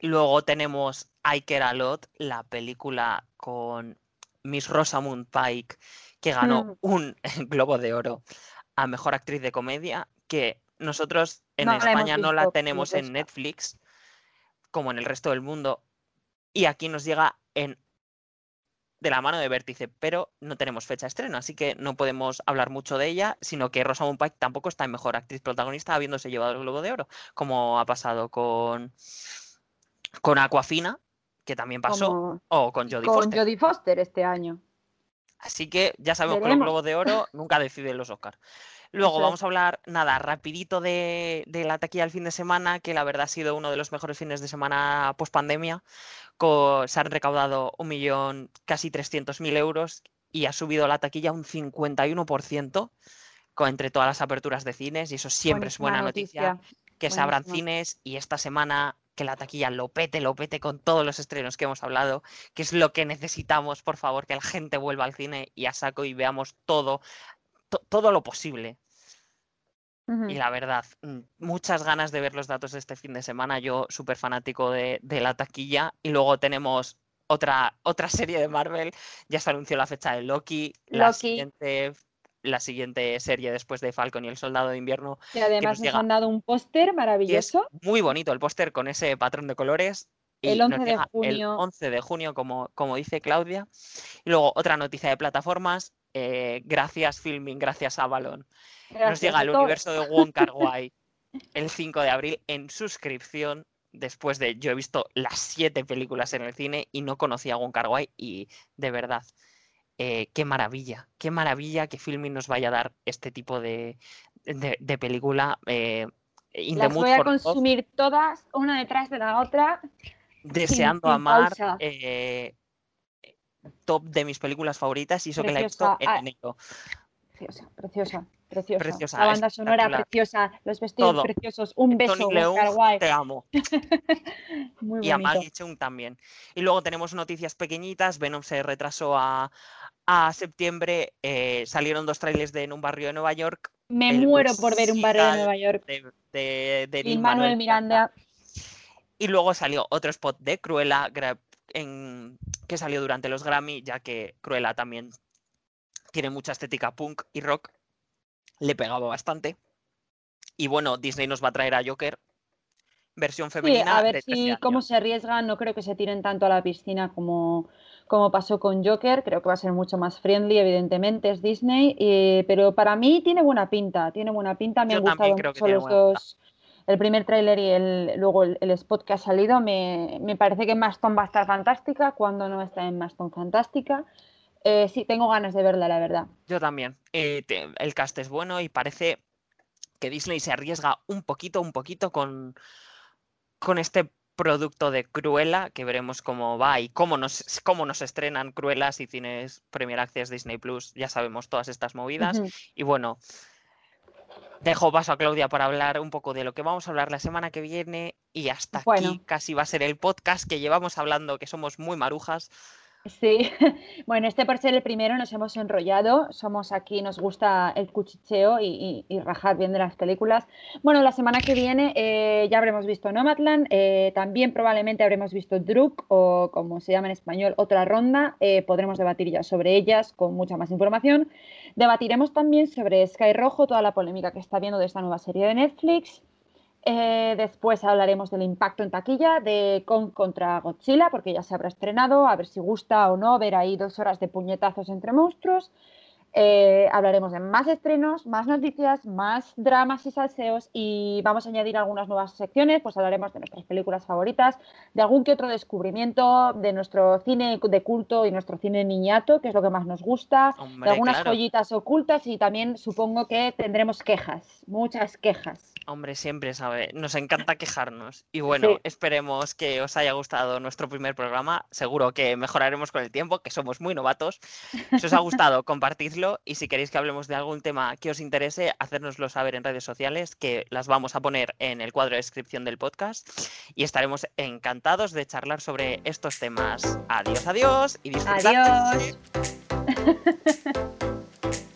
Luego tenemos I Care A Lot, la película con Miss Rosamund Pike, que ganó mm. un (laughs) Globo de Oro a Mejor Actriz de Comedia, que nosotros en España no la tenemos en Netflix, como en el resto del mundo, y aquí nos llega en de la mano de Vértice, pero no tenemos fecha de estreno, así que no podemos hablar mucho de ella, sino que Rosamund Pike tampoco está en mejor actriz protagonista habiéndose llevado el Globo de Oro, como ha pasado con con Aquafina, que también pasó, o con Jodie Foster. Con Jodie Foster este año. Así que ya sabemos que los Globos de Oro nunca deciden los Oscars. Luego vamos a hablar, nada, rapidito de, la taquilla del fin de semana, que la verdad ha sido uno de los mejores fines de semana post pandemia. Se han recaudado un millón, casi 300.000 euros y ha subido la taquilla un 51% entre todas las aperturas de cines y eso siempre es buena noticia, que se abran cines y esta semana que la taquilla lo pete, lo pete con todos los estrenos que hemos hablado, que es lo que necesitamos, por favor, que la gente vuelva al cine y a saco y veamos todo, todo lo posible. Y la verdad, mm, muchas ganas de ver los datos de este fin de semana. Yo súper fanático de, la taquilla. Y luego tenemos otra, otra serie de Marvel. Ya se anunció la fecha de Loki. La, siguiente, la siguiente serie después de Falcon y el Soldado de Invierno. Y además nos, han dado un póster maravilloso. muy bonito el póster con ese patrón de colores. el 11 de junio. El 11 de junio, como, como dice Claudia. Y luego otra noticia de plataformas. Eh, gracias Filming, gracias Avalon. Nos llega el universo de Wong Kar Wai (laughs) el 5 de abril en suscripción. Después de, yo he visto las siete películas en el cine y no conocía a Wong Kar Wai y de verdad, eh, qué maravilla, qué maravilla que Filming nos vaya a dar este tipo de, de, película. Eh, las voy a consumir todas, una detrás de la otra. Deseando amar top de mis películas favoritas y eso que la he visto en ah, enero. Preciosa, preciosa, preciosa. La banda sonora preciosa, los vestidos preciosos, un beso, te amo. (laughs) y a Maggie Chung también. Y luego tenemos noticias pequeñitas, Venom se retrasó a, septiembre, eh, salieron dos trailers de En un barrio de Nueva York. Me muero por ver un barrio de Nueva York. De, de, Manuel Miranda. Y luego salió otro spot de Cruella, que salió durante los Grammy, ya que Cruella también tiene mucha estética punk y rock, le pegaba bastante. Y bueno, Disney nos va a traer a Joker, versión femenina. a ver si cómo se arriesgan, no creo que se tiren tanto a la piscina como, como pasó con Joker, creo que va a ser mucho más friendly, evidentemente, es Disney, pero para mí tiene buena pinta, tiene buena pinta, me han gustado mucho los dos el primer tráiler y el, luego el, spot que ha salido, me, parece que Maston va a estar fantástica cuando no está en Maston fantástica. Eh, sí, tengo ganas de verla, la verdad. Yo también. Eh, el cast es bueno y parece que Disney se arriesga un poquito, un poquito con, con este producto de Cruella, que veremos cómo va y cómo nos, cómo nos estrenan Cruella si tienes Premier Access Disney Plus, ya sabemos todas estas movidas. Y bueno, Dejo paso a Claudia para hablar un poco de lo que vamos a hablar la semana que viene y hasta aquí casi va a ser el podcast que llevamos hablando, que somos muy marujas. Sí, (laughs) bueno, este por ser el primero nos hemos enrollado, somos aquí, nos gusta el cuchicheo y, rajar bien de las películas. Bueno, la semana que viene eh, ya habremos visto Nomadland, eh, también probablemente habremos visto Druk o como se llama en español, otra ronda, eh, podremos debatir ya sobre ellas con mucha más información. Debatiremos también sobre Sky Rojo, toda la polémica que está habiendo de esta nueva serie de Netflix. Eh, después hablaremos del impacto en taquilla de Kong contra Godzilla, porque ya se habrá estrenado, a ver si gusta o no ver ahí dos horas de puñetazos entre monstruos. Eh, hablaremos de más estrenos, más noticias, más dramas y salseos y vamos a añadir algunas nuevas secciones, pues hablaremos de nuestras películas favoritas, de algún que otro descubrimiento, de nuestro cine de culto y nuestro cine niñato, que es lo que más nos gusta, de algunas joyitas ocultas y también supongo que tendremos quejas, muchas quejas. Hombre, siempre sabe, nos encanta quejarnos. Y bueno, esperemos que os haya gustado nuestro primer programa. Seguro que mejoraremos con el tiempo, que somos muy novatos. Si os ha gustado, (laughs) compartidlo. Y si queréis que hablemos de algún tema que os interese, hacérnoslo saber en redes sociales, que las vamos a poner en el cuadro de descripción del podcast. Y estaremos encantados de charlar sobre estos temas. Adiós, adiós y disfrutad. Adiós. (laughs)